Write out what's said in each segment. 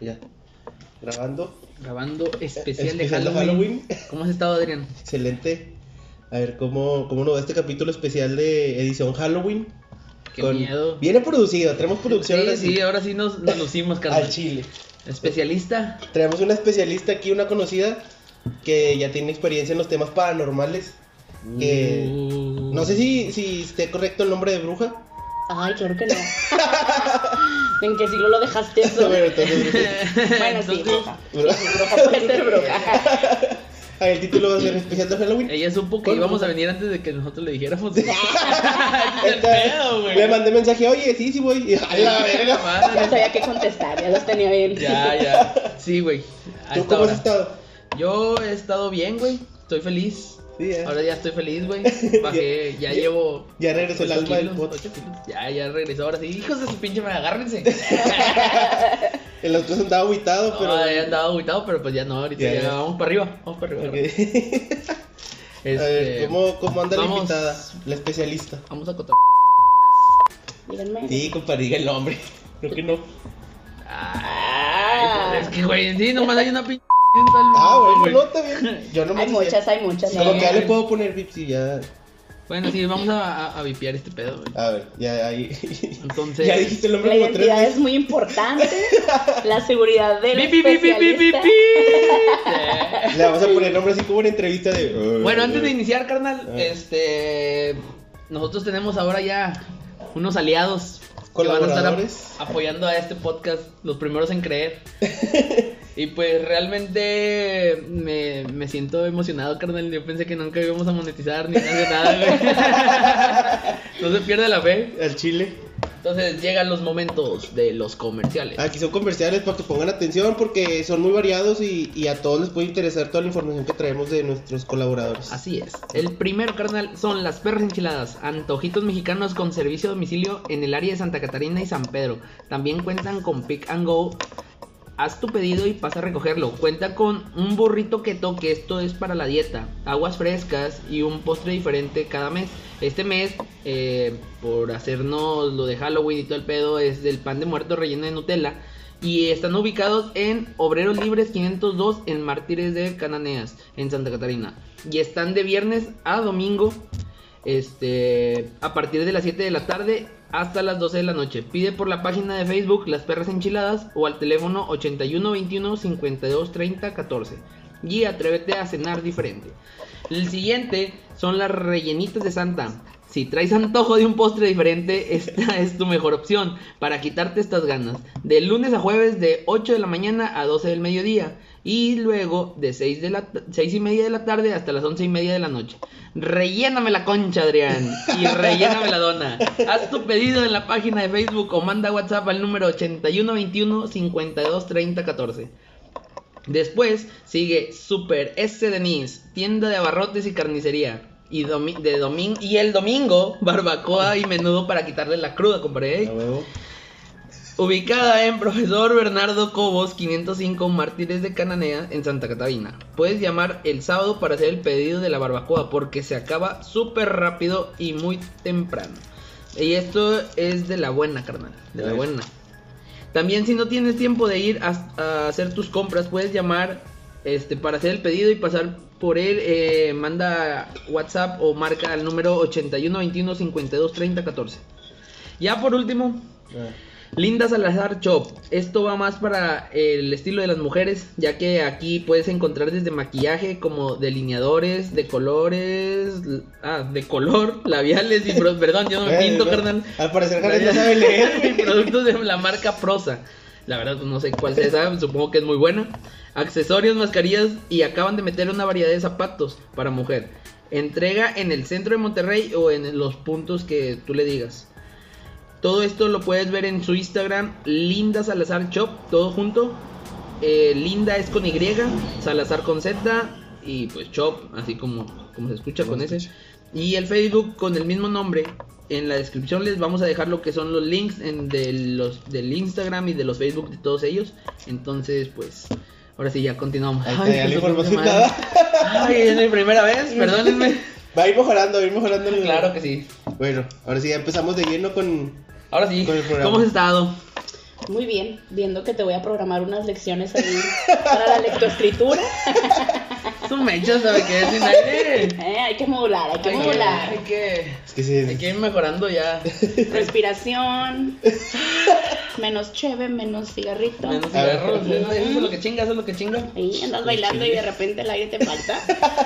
Ya. Grabando. Grabando especial, de Especial de Halloween. Halloween. ¿Cómo has estado, Adrián? Excelente. A ver, ¿cómo, cómo nos va este capítulo especial de edición Halloween? Qué miedo. Viene producido, tenemos producción ahora Sí, sí, ahora sí nos, nos lucimos, al chile. Especialista. Traemos una especialista aquí, una conocida, que ya tiene experiencia en los temas paranormales. Que Uh. no sé si, si esté correcto el nombre de bruja. Ay, claro que no. ¿En qué siglo lo dejaste eso? Bueno, entonces, Bueno, sí, bruja. Sí, bruja puede ser bruja. El título va a ser especial de Halloween. Ella supo que íbamos a venir antes de que nosotros le dijéramos. Ese es el Entonces, pedo, güey. Le mandé mensaje, oye, sí, sí voy. Y, a la verga. Madre. sabía qué contestar, ya los tenía bien. Ya, ya. Sí, güey. ¿Tú cómo has estado? Yo he estado bien, güey. Estoy feliz. Sí, ya. Ahora ya estoy feliz, güey. Bajé, ya Ya- llevo. ya regresó el alma del podcast. Ya, ya regresó. Ahora sí, hijos de su pinche madre, agárrense. El otro andaba aguitado, pero. No, ya andaba agüitado, pero pues ya no. Ahorita Ya, ya, ya. vamos para arriba. Vamos para arriba. Este, A ver, ¿cómo, cómo anda la vamos- invitada? La especialista. Vamos a cotar. Díganme. Sí, compadre, diga el nombre. Creo que no. Ay, pues es que, güey, sí, nomás hay una pinche. Ah, bueno, no, bien. Yo no me Hay muchas, hay muchas. Sí. Como ¿no? que ya le puedo poner vips y ya. Bueno, sí, vamos a, a, a vipiar este pedo, güey. A ver, ya ahí. Entonces. ya dijiste el nombre La como tres identidad es muy importante. La seguridad del Pi, pi, pi, pi, pi, pi, especialista. pi. Le vamos a poner nombre así como una entrevista de. Bueno, antes de iniciar, carnal, Ah. este. Nosotros tenemos ahora ya unos aliados que van a estar Colaboradores. apoyando a este podcast, los primeros en creer. y pues realmente me, me siento emocionado, carnal. Yo pensé que nunca íbamos a monetizar ni nada de nada, güey. no se pierde la fe. Al chile. Entonces llegan los momentos de los comerciales. Aquí son comerciales para que pongan atención porque son muy variados y, y a todos les puede interesar toda la información que traemos de nuestros colaboradores. Así es. El primero, carnal, son las perras enchiladas. Antojitos mexicanos con servicio a domicilio en el área de Santa Catarina y San Pedro. También cuentan con Pick and Go. Haz tu pedido y pasa a recogerlo. Cuenta con un burrito keto, que esto es para la dieta, aguas frescas y un postre diferente cada mes. Este mes, eh, por hacernos lo de Halloween y todo el pedo, es del pan de muerto relleno de Nutella. Y están ubicados en Obreros Libres 502 en Mártires de Cananeas, en Santa Catarina. Y están de viernes a domingo, este, a partir de las 7 de la tarde hasta las 12 de la noche. Pide por la página de Facebook Las Perras Enchiladas o al teléfono 81 21 52 30 14. Y atrévete a cenar diferente. El siguiente son las rellenitas de Santa. Si traes antojo de un postre diferente, esta es tu mejor opción para quitarte estas ganas. De lunes a jueves de 8 de la mañana a 12 del mediodía. Y luego de 6, de la, 6 y media de la tarde hasta las 11 y media de la noche. Relléname la concha, Adrián. Y relléname la dona. Haz tu pedido en la página de Facebook o manda WhatsApp al número 8121 52 30 14. Después sigue Super S Denise, tienda de abarrotes y carnicería. Y, domi- de domin- y el domingo, barbacoa y menudo para quitarle la cruda, compadre. Huevo. Ubicada en Profesor Bernardo Cobos 505 Mártires de Cananea en Santa Catarina. Puedes llamar el sábado para hacer el pedido de la barbacoa porque se acaba súper rápido y muy temprano. Y esto es de la buena, carnal. De la buena. También si no tienes tiempo de ir a, a hacer tus compras, puedes llamar este, para hacer el pedido y pasar por él. eh, manda WhatsApp o marca al número 81 21 52 30 14. Ya por último. Linda Salazar Shop. Esto va más para el estilo de las mujeres, ya que aquí puedes encontrar desde maquillaje como delineadores de colores, ah, de color, labiales y perdón, yo no me pinto, carnal. Al parecer Jared no sabe leer. y productos de la marca Prosa. La verdad pues, no sé cuál sea esa, supongo que es muy buena. Accesorios, mascarillas y acaban de meter una variedad de zapatos para mujer. Entrega en el centro de Monterrey o en los puntos que tú le digas. Todo esto lo puedes ver en su Instagram, Linda Salazar Shop, todo junto. Eh, Linda es con Y, Salazar con Z y pues Shop, así como, como se escucha con se ese. Y el Facebook con el mismo nombre. En la descripción les vamos a dejar lo que son los links en de los, del Instagram y de los Facebook de todos ellos. Entonces, pues, ahora sí, ya continuamos. Ya Ay, la información. Ay, es mi primera vez, perdónenme. Va a ir mejorando, va a ir mejorando. el- Claro que sí. Bueno, ahora sí ya empezamos de lleno con. Ahora sí, Con el programa. ¿cómo has estado? Muy bien, viendo que te voy a programar unas lecciones ahí para la lectoescritura. Es un mecho, ¿sabe qué? Sin aire. Eh, hay que modular, hay que Hay que, modular. hay que, Es que sí. hay que ir mejorando ya. Respiración, menos cheve, menos cigarrito. Menos cigarros. Eso, es lo que chinga, eso es lo que chinga. Ahí andas bailando y de repente el aire te falta.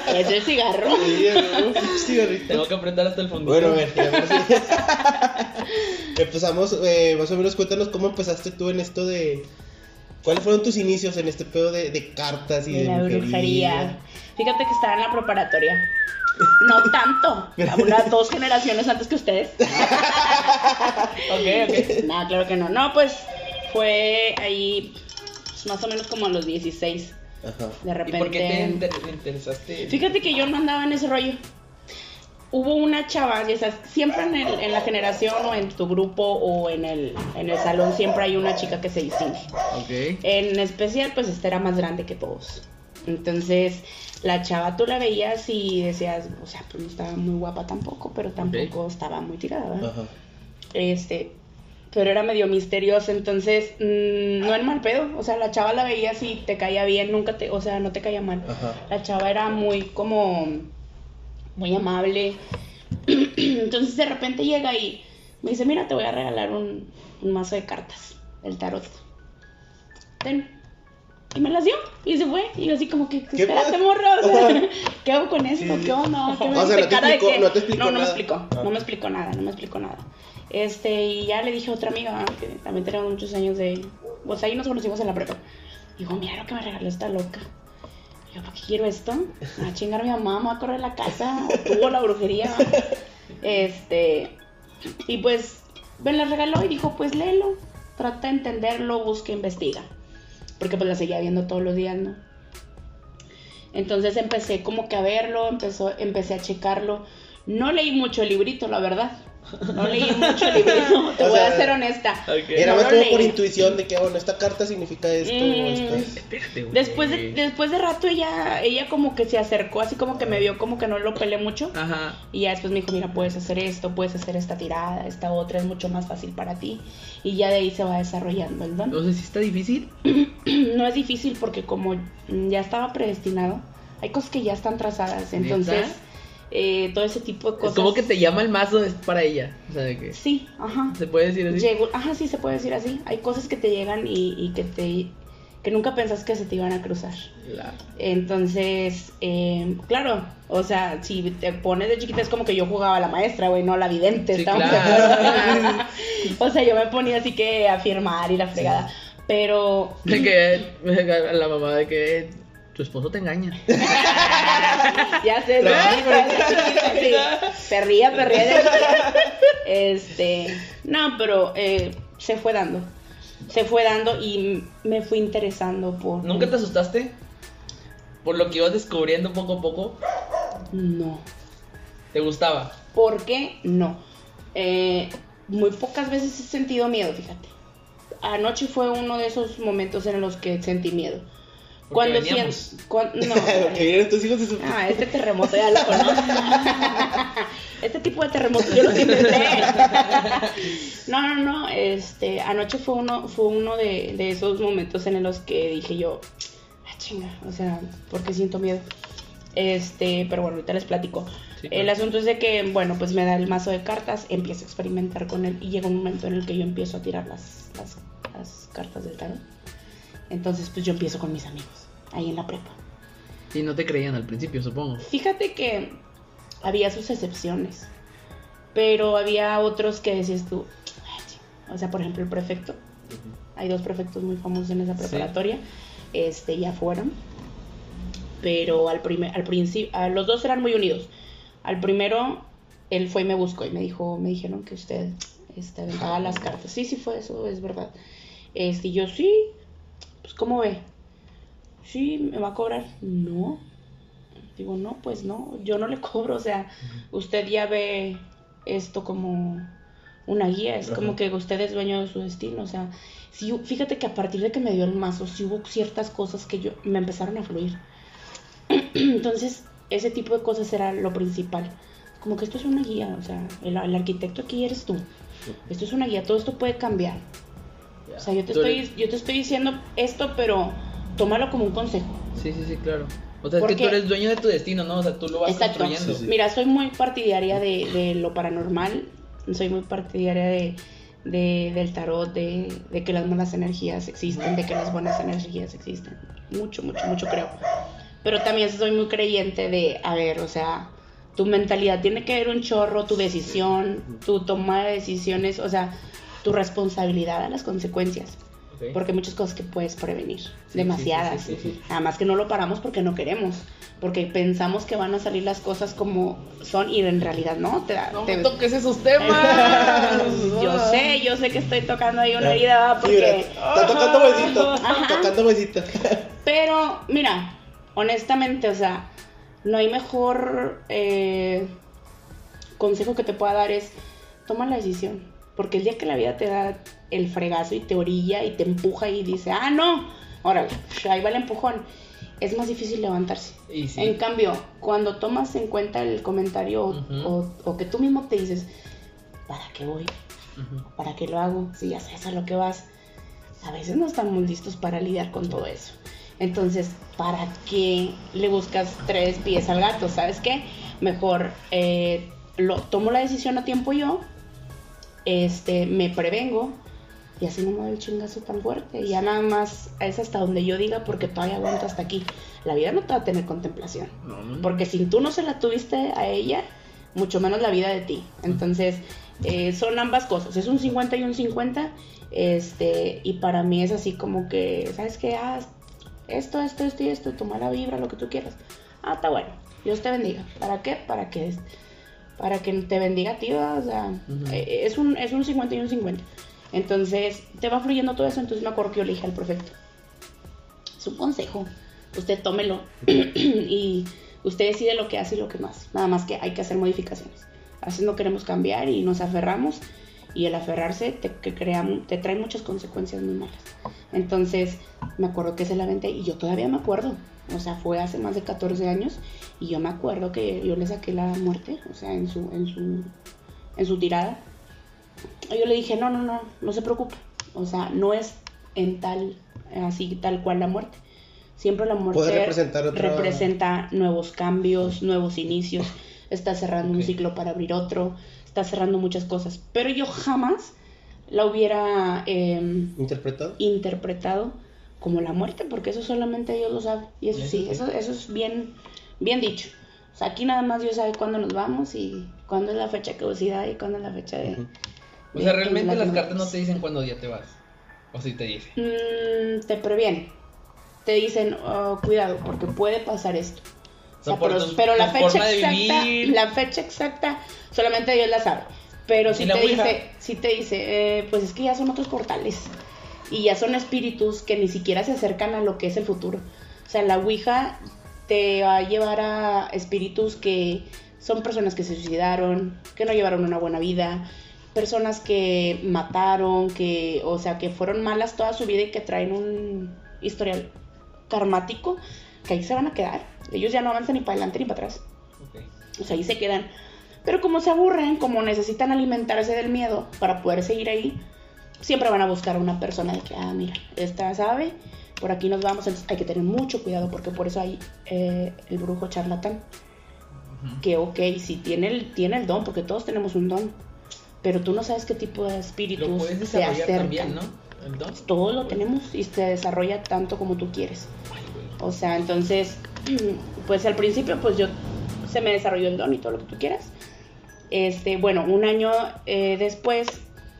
Es el cigarro. Sí, cigarrito. Tengo que apretar hasta el fondo. Bueno, a ver, sí. Empezamos, eh, más o menos cuéntanos cómo empezaste tú en esto de... ¿Cuáles fueron tus inicios en este pedo de, de cartas y De de, la brujería? brujería. Fíjate que estaba en la preparatoria. No tanto. Unas dos generaciones antes que ustedes. Ok, ok. No, claro que no. No, pues fue ahí pues, más o menos como a los 16. Ajá. De ¿Y repente. por qué te inter- te interesaste? Fíjate que yo no andaba en ese rollo. Hubo una chava, ya sabes, siempre en, el- en la generación o en tu grupo o en el, en el salón siempre hay una chica que se distingue. Ok. En especial, pues esta era más grande que todos. Entonces, la chava tú la veías y decías, o sea, pues no estaba muy guapa tampoco, pero tampoco estaba muy tirada, ¿verdad? Ajá. Este, pero era medio misteriosa, entonces, mm, no en mal pedo, o sea, la chava la veías y te caía bien, nunca te, o sea, no te caía mal. Ajá. La chava era muy como, muy amable. Entonces de repente llega y me dice, mira, te voy a regalar un, un mazo de cartas, el tarot. Ten. Y me las dio y se fue. Y yo así como que, ¿Qué espérate, pasa? morro, o sea, ¿qué hago con esto? Sí. ¿Qué onda? ¿Qué me O sea, no te explicó- qué? no te explicó No, no me explicó, Ah. no me explicó nada, no me explicó nada. Este, y ya le dije a otra amiga que también tenemos muchos años de. Pues ahí nos conocimos en la prepa. Digo, mira lo que me regaló esta loca. Yo, ¿para qué quiero esto? A chingar mi mamá, va a correr la casa, o tuvo la brujería. Este, y pues me la regaló y dijo, pues léelo, trata de entenderlo, busca, investiga. Porque pues la seguía viendo todos los días, ¿no? Entonces empecé como que a verlo, empezó, empecé a checarlo. No leí mucho el librito, la verdad. No leí mucho el librito, te O voy sea, a ser honesta. Era No más como leí. por intuición de que, bueno, esta carta significa esto Mm. esto. Espérate, güey. Después de, después de rato ella, ella como que se acercó, así como que me vio como que no lo pelé mucho. Ajá. Y ya después me dijo, mira, puedes hacer esto, puedes hacer esta tirada, esta otra es mucho más fácil para ti. Y ya de ahí se va desarrollando el don. No sé si está difícil. No es difícil porque como ya estaba predestinado, hay cosas que ya están trazadas. Entonces, ¿Neta? Eh, todo ese tipo de cosas... como que te llama el mazo para ella. O sea, de que. Sí, ajá. ¿Se puede decir así? Llegó- ajá, sí, se puede decir así. Hay cosas que te llegan y, y que te que nunca pensás que se te iban a cruzar. La- Entonces, eh, claro, o sea, si te pones de chiquita es como que yo jugaba a la maestra, güey, no a la vidente. Sí, ¿estamos de claro. o sea, yo me ponía así que a firmar y la fregada. Pero De que la mamá de que tu esposo te engaña. ya sé, No, sí, sí, perría, perría. de- Este, no, pero eh, se fue dando. Se fue dando y me fui interesando por. ¿Nunca te asustaste? Por lo que ibas descubriendo poco a poco. No. ¿Te gustaba? ¿Por qué? No. Eh, muy pocas veces he sentido miedo, fíjate. Anoche fue uno de esos momentos en los que sentí miedo. Porque Cuando cuan- no. que vienen tus hijos. Ah, este terremoto ya lo conozco. Este tipo de terremoto yo lo inventé. No, no, no. Este, anoche fue uno, fue uno de, de esos momentos en los que dije yo, ah, chinga, o sea, ¿por qué siento miedo? Este, pero bueno, ahorita les platico. Sí, El asunto es de que, bueno, pues me da el mazo de cartas, empiezo a experimentar con él y llega un momento en el que yo empiezo a tirar las, las, las cartas del tarot. Entonces, pues yo empiezo con mis amigos, ahí en la prepa. Y no te creían al principio, supongo. Fíjate que había sus excepciones, pero había otros que decías tú, o sea, por ejemplo, el prefecto. Hay dos prefectos muy famosos en esa Sí. preparatoria. Este, ya fueron. Pero al primer, al principio, los dos eran muy unidos. Al primero, él fue y me buscó y me dijo, me dijeron que usted este, aventaba las cartas. Sí, sí fue eso, es verdad. Este, yo sí, pues ¿cómo ve? Sí, ¿me va a cobrar? No. Digo, no, pues no, yo no le cobro, o sea, usted ya ve esto como una guía, es como que usted es dueño de su destino, o sea, sí, fíjate que a partir de que me dio el mazo, sí hubo ciertas cosas que yo me empezaron a fluir. Entonces, ese tipo de cosas era lo principal. Como que esto es una guía, o sea, el, el arquitecto aquí eres tú. Esto es una guía, todo esto puede cambiar. O sea, yo te, estoy, eres- yo te estoy diciendo esto, pero tómalo como un consejo. Sí, sí, sí, claro. O sea, es que tú eres dueño de tu destino, ¿no? O sea, tú lo vas Exacto. construyendo. Sí, sí. Mira, soy muy partidaria de, de lo paranormal, soy muy partidaria de, de- del tarot, de, de que las malas energías existen, de que las buenas energías existen. Mucho, mucho, mucho creo. Pero también soy muy creyente de, a ver, o sea, tu mentalidad tiene que ver un chorro, tu decisión, tu toma de decisiones, o sea, tu responsabilidad a las consecuencias. Porque hay muchas cosas que puedes prevenir, sí, demasiadas. sí, sí, sí, sí. Además que no lo paramos porque no queremos, porque pensamos que van a salir las cosas como son y en realidad no. Te, da- No te- me toques esos temas. yo sé, yo sé que estoy tocando ahí una herida porque... está tocando huesito. Ajá. Tocando huesito. Pero, mira, honestamente, o sea, no hay mejor eh, consejo que te pueda dar es toma la decisión. Porque el día que la vida te da el fregazo y te orilla y te empuja y dice, ah, no, órale, ahí va el empujón, es más difícil levantarse. Sí. En cambio, cuando tomas en cuenta el comentario o- Ujú. o, o que tú mismo te dices, ¿para qué voy? ¿Para qué lo hago? Si ya sabes a lo que vas. A veces no estamos listos para lidiar con todo eso. Entonces, ¿para qué le buscas tres pies al gato? ¿Sabes qué? Mejor eh, lo, tomo la decisión a tiempo yo, este, me prevengo y así no me doy el chingazo tan fuerte. Y ya nada más es hasta donde yo diga porque todavía aguanto hasta aquí. La vida no te va a tener contemplación. No, no. Porque si tú no se la tuviste a ella, mucho menos la vida de ti. Entonces, eh, son ambas cosas. Es un 50 y un 50. Este, y para mí es así como que, ¿sabes qué? Ah, esto, esto, esto y esto, toma la vibra, lo que tú quieras. Ah, está bueno. Dios te bendiga. ¿Para qué? Para que, para que te bendiga a ti, ¿verdad? O sea, eh, es, un, es un 50 y un 50. Entonces, te va fluyendo todo eso. Entonces, me acuerdo que yo le dije al prefecto, es un consejo. Usted tómelo y usted decide lo que hace y lo que no hace. Nada más que hay que hacer modificaciones. A veces no queremos cambiar y nos aferramos y el aferrarse te, que crea, te trae muchas consecuencias muy malas. Entonces, me acuerdo que se la aventé y yo todavía me acuerdo. O sea, fue hace más de 14 años y yo me acuerdo que yo le saqué la muerte, o sea, en su, en su, en su tirada. Y yo le dije, no, no, no, no se preocupe. O sea, no es en tal, así tal cual la muerte. Siempre la muerte representar otra- representa nuevos cambios, nuevos inicios. Está cerrando un ciclo para abrir otro. Está cerrando muchas cosas. Pero yo jamás la hubiera em, ¿Interpretado? interpretado como la muerte, porque eso solamente Dios lo sabe. Y eso Eso sí, eso, eso es bien, bien dicho. O sea, aquí nada más Dios sabe cuándo nos vamos y cuándo es la fecha de caducidad y cuándo es la fecha de... Ujú. O sea, realmente las cartas no te dicen cuándo ya te vas. O si te dicen. Mm, te previenen. Te dicen, oh, cuidado, porque puede pasar esto. Sea, por pero, la fecha exacta, la fecha exacta, solamente Dios la sabe. Pero si ¿Y la te Ouija? dice, si te dice, eh, pues es que ya son otros portales. Y ya son espíritus que ni siquiera se acercan a lo que es el futuro. O sea, la Ouija te va a llevar a espíritus que son personas que se suicidaron, que no llevaron una buena vida, personas que mataron, que, o sea, que fueron malas toda su vida y que traen un historial karmático, que ahí se van a quedar. Ellos ya no avanzan ni para adelante ni para atrás. Ok. O sea, ahí se quedan. Pero como se aburren, como necesitan alimentarse del miedo para poder seguir ahí, siempre van a buscar a una persona de que, ah, mira, esta sabe, por aquí nos vamos. Entonces hay que tener mucho cuidado porque por eso hay eh, el brujo charlatán. Que, ok, sí tiene el, tiene el don, porque todos tenemos un don. Pero tú no sabes qué tipo de espíritus Lo puedes se acercan. también, ¿no? El don. Todos lo tenemos y se desarrolla tanto como tú quieres. Ay. O sea, entonces, pues al principio, pues yo se me desarrolló el don y todo lo que tú quieras. Este, bueno, un año eh, después,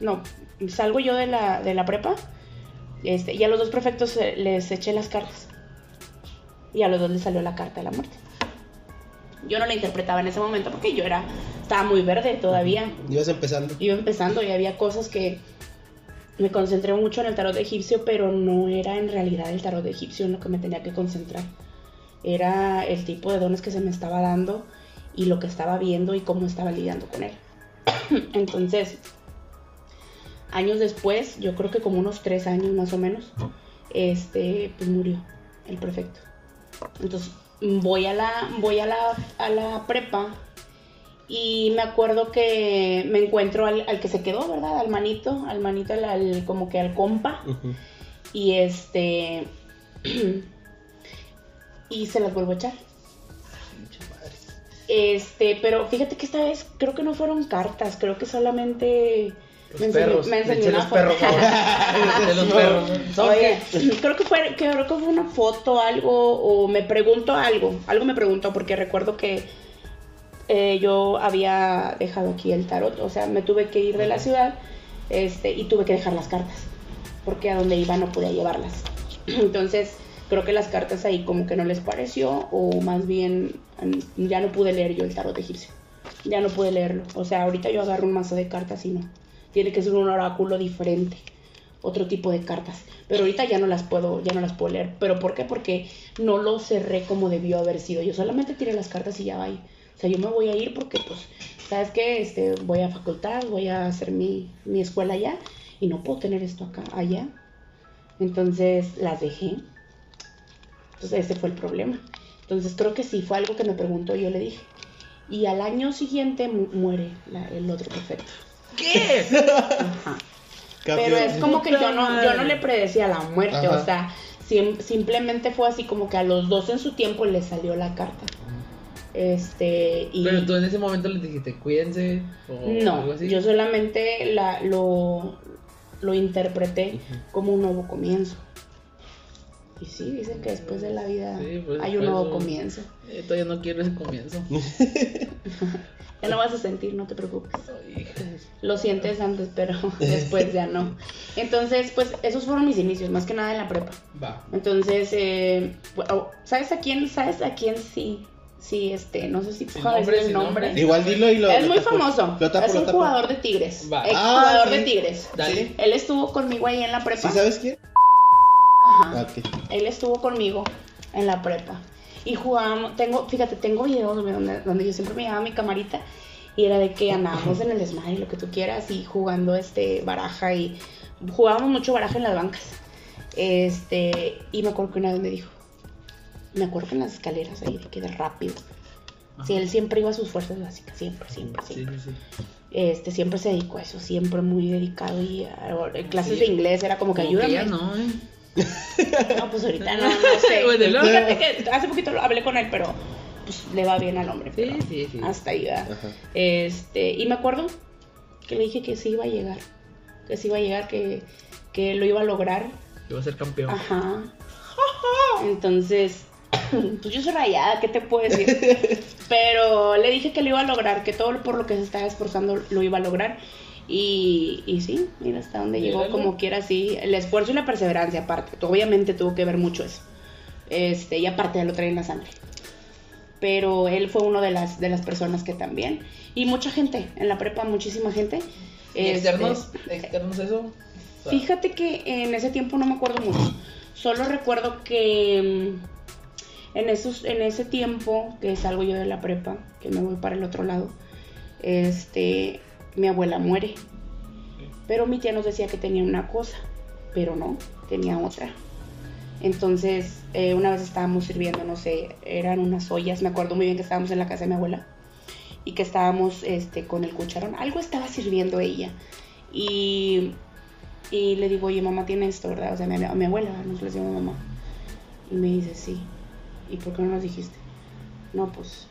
no, salgo yo de la, de la prepa. Este, y a los dos prefectos eh, les eché las cartas. Y a los dos les salió la carta de la muerte. Yo no la interpretaba en ese momento porque yo era, estaba muy verde todavía Ibas empezando. iba empezando y había cosas que me concentré mucho en el tarot egipcio, pero no era en realidad el tarot egipcio en lo que me tenía que concentrar. Era el tipo de dones que se me estaba dando y lo que estaba viendo y cómo estaba lidiando con él. Entonces, años después, yo creo que como unos tres años más o menos, este, pues murió el prefecto. Entonces, voy a la, voy a la, a la prepa Y me acuerdo que me encuentro al, al que se quedó, ¿verdad? Al manito, al manito, al, al- como que al compa. Y este. y se las vuelvo a echar. Este, pero fíjate que esta vez creo que no fueron cartas, creo que solamente Los me enseñó, perros. me enseñó una foto. De los perros. ¿Son Oye, creo que fue, creo que fue una foto, algo, o me preguntó algo, algo me preguntó, porque recuerdo que eh, yo había dejado aquí el tarot, o sea, me tuve que ir de la ciudad, este, y tuve que dejar las cartas, porque a donde iba no podía llevarlas. Entonces, creo que las cartas ahí como que no les pareció, o más bien ya no pude leer yo el tarot egipcio. Ya no pude leerlo. O sea, ahorita yo agarro un mazo de cartas y no. Tiene que ser un oráculo diferente otro tipo de cartas. Pero ahorita ya no las puedo, ya no las puedo leer. ¿Pero por qué? Porque no lo cerré como debió haber sido. Yo solamente tiré las cartas y ya va ahí. O sea, yo me voy a ir porque, pues, ¿sabes qué? Este, voy a facultad, voy a hacer mi, mi escuela allá y no puedo tener esto acá, allá. Entonces las dejé. Entonces ese fue el problema. Entonces creo que sí, fue algo que me preguntó y yo le dije. Y al año siguiente mu- muere la- el otro perfecto. ¿Qué? Ajá. Pero es como que yo no, yo no le predecía la muerte, Ajá. o sea, sim- simplemente fue así como que a los dos en su tiempo le salió la carta. Este, y Pero tú en ese momento les dijiste, cuídense. O algo no, así. yo solamente la, lo, lo interpreté como un nuevo comienzo. Y sí, dicen que después de la vida Sí, pues, hay un después nuevo comienzo. Eh, todavía no quiero ese comienzo. Ya no vas a sentir, no te preocupes. Lo sientes antes, pero después ya no. Entonces, pues esos fueron mis inicios, más que nada en la prepa. Va. Entonces, eh, ¿sabes a quién? ¿Sabes a quién sí? Sí, este, no sé si puedo decir el nombre. nombre. Igual dilo y lo. Es lo muy tapo. famoso. Lo tapo, es lo un tapo. jugador de Tigres. Va. Ex Ah, jugador sí. de Tigres. Dale. Él estuvo conmigo ahí en la prepa. ¿Sí sabes quién? Ajá. Ah, ok. Él estuvo conmigo en la prepa. Y jugábamos, tengo, fíjate, tengo videos donde, donde yo siempre me llevaba mi camarita y era de que andábamos en el desmadre y lo que tú quieras y jugando este baraja y jugábamos mucho baraja en las bancas. Este, y me acuerdo que una vez me dijo, me acuerdo que en las escaleras ahí de que de rápido. Sí, él siempre iba a sus fuerzas básicas, siempre, siempre, Sí, siempre. sí, sí. Este, siempre se dedicó a eso, siempre muy dedicado y a- en clases Sí. de inglés era como que Como ayúdame. ya no, ¿eh? No, pues ahorita no, no sé. Bueno, luego- Fíjate que hace poquito lo- hablé con él, pero pues le va bien al hombre. Sí, pero sí, sí. Hasta ahí. Ajá. Este, y me acuerdo que le dije que sí iba a llegar. Que sí iba a llegar, que, que lo iba a lograr. Voy a ser campeón. Ajá. Entonces, pues yo soy rayada, ¿qué te puedo decir? Pero le dije que lo iba a lograr, que todo por lo que se estaba esforzando lo iba a lograr. Y, y sí, mira hasta dónde llegó, como quiera, sí. El esfuerzo y la perseverancia, aparte. Obviamente tuvo que ver mucho eso. Este, y aparte lo traía en la sangre. Pero él fue uno de las, de las personas que también. Y mucha gente, en la prepa, muchísima gente. ¿Y Este, externos? ¿Externos eso? O sea, Fíjate que en ese tiempo no me acuerdo mucho. Solo recuerdo que mm, en, esos, en ese tiempo que salgo yo de la prepa, que me voy para el otro lado, este, mi abuela muere. Pero mi tía nos decía que tenía una cosa, pero no, tenía otra. Entonces, eh, una vez estábamos sirviendo, no sé, eran unas ollas, me acuerdo muy bien que estábamos en la casa de mi abuela y que estábamos este, con el cucharón, algo estaba sirviendo ella. Y, y le digo, oye, mamá tiene esto, ¿verdad? O sea, mi, mi abuela, nos le decimos mamá. Y me dice, sí. ¿Y por qué no nos dijiste? No, pues,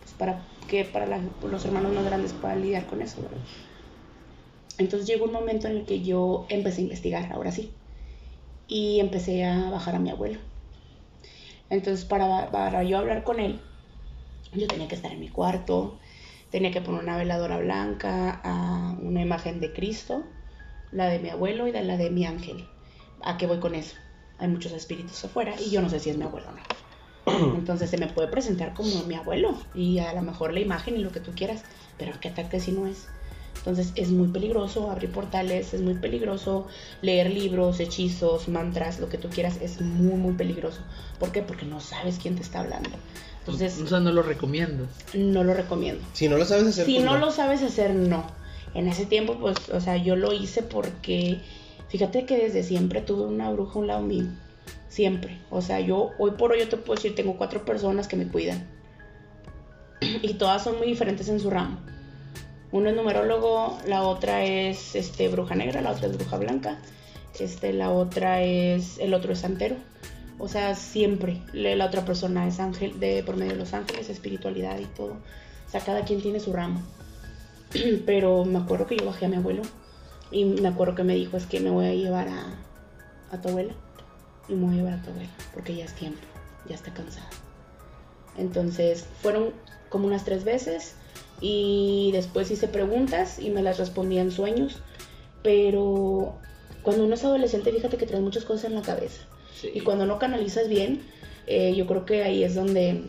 pues para que para los hermanos más grandes puedan lidiar con eso, ¿verdad? Entonces llegó un momento en el que yo empecé a investigar, ahora sí. Y empecé a bajar a mi abuelo. Entonces, para, para yo hablar con él, yo tenía que estar en mi cuarto, tenía que poner una veladora blanca, a una imagen de Cristo, la de mi abuelo y la de mi ángel. ¿A qué voy con eso? Hay muchos espíritus afuera y yo no sé si es mi abuelo o no. Entonces se me puede presentar como mi abuelo y a lo mejor la imagen y lo que tú quieras, pero qué tal que si no es. Entonces es muy peligroso abrir portales, es muy peligroso leer libros, hechizos, mantras, lo que tú quieras, es muy, muy peligroso. ¿Por qué? Porque no sabes quién te está hablando. Entonces, o sea, no lo recomiendo. no lo recomiendo. Si no lo sabes hacer, Si pues no lo sabes hacer, no. En ese tiempo, pues, o sea, yo lo hice porque, fíjate que desde siempre tuve una bruja a un lado mío. Siempre. O sea, yo, hoy por hoy, yo te puedo decir, tengo cuatro personas que me cuidan. y todas son muy diferentes en su ramo. Uno es numerólogo, la otra es este, bruja negra, la otra es bruja blanca, este, la otra es, el otro es santero. O sea, siempre la otra persona es ángel, de por medio de los ángeles, espiritualidad y todo. O sea, cada quien tiene su ramo. Pero me acuerdo que yo bajé a mi abuelo y me acuerdo que me dijo, es que me voy a llevar a, a tu abuela y me voy a llevar a tu abuela porque ya es tiempo, ya está cansada. Entonces fueron como unas tres veces y después hice preguntas y me las respondía en sueños, pero cuando uno es adolescente fíjate que traes muchas cosas en la cabeza Sí. y cuando no canalizas bien, eh, yo creo que ahí es donde,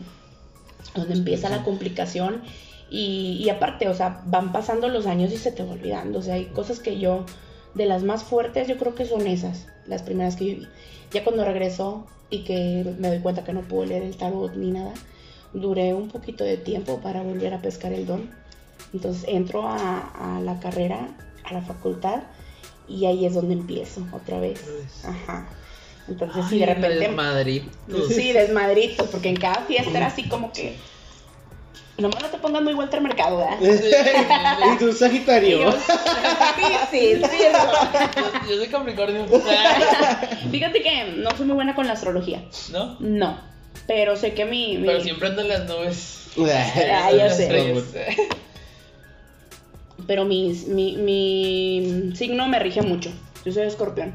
donde empieza la complicación y, y aparte, o sea, van pasando los años y se te va olvidando, o sea, hay cosas que yo, de las más fuertes, yo creo que son esas, las primeras que viví. Ya cuando regresó y que me doy cuenta que no puedo leer el tarot ni nada, duré un poquito de tiempo para volver a pescar el don. Entonces entro a, a la carrera, a la facultad, y ahí es donde empiezo otra vez. Ajá. Entonces, sí, de repente. Madrid. Sí, desmadritos, porque en cada fiesta era así como que. Nomás no te pongas muy al mercado, ¿verdad? y tú, Sagitario. yo, sí, sí. Yo soy Capricornio. Fíjate que no soy muy buena con la astrología. ¿No? No. Pero sé que mi. mi- Pero siempre ando en las nubes. Ah, ya sé. Pero mi, mi, mi signo me rige mucho. Yo soy escorpión.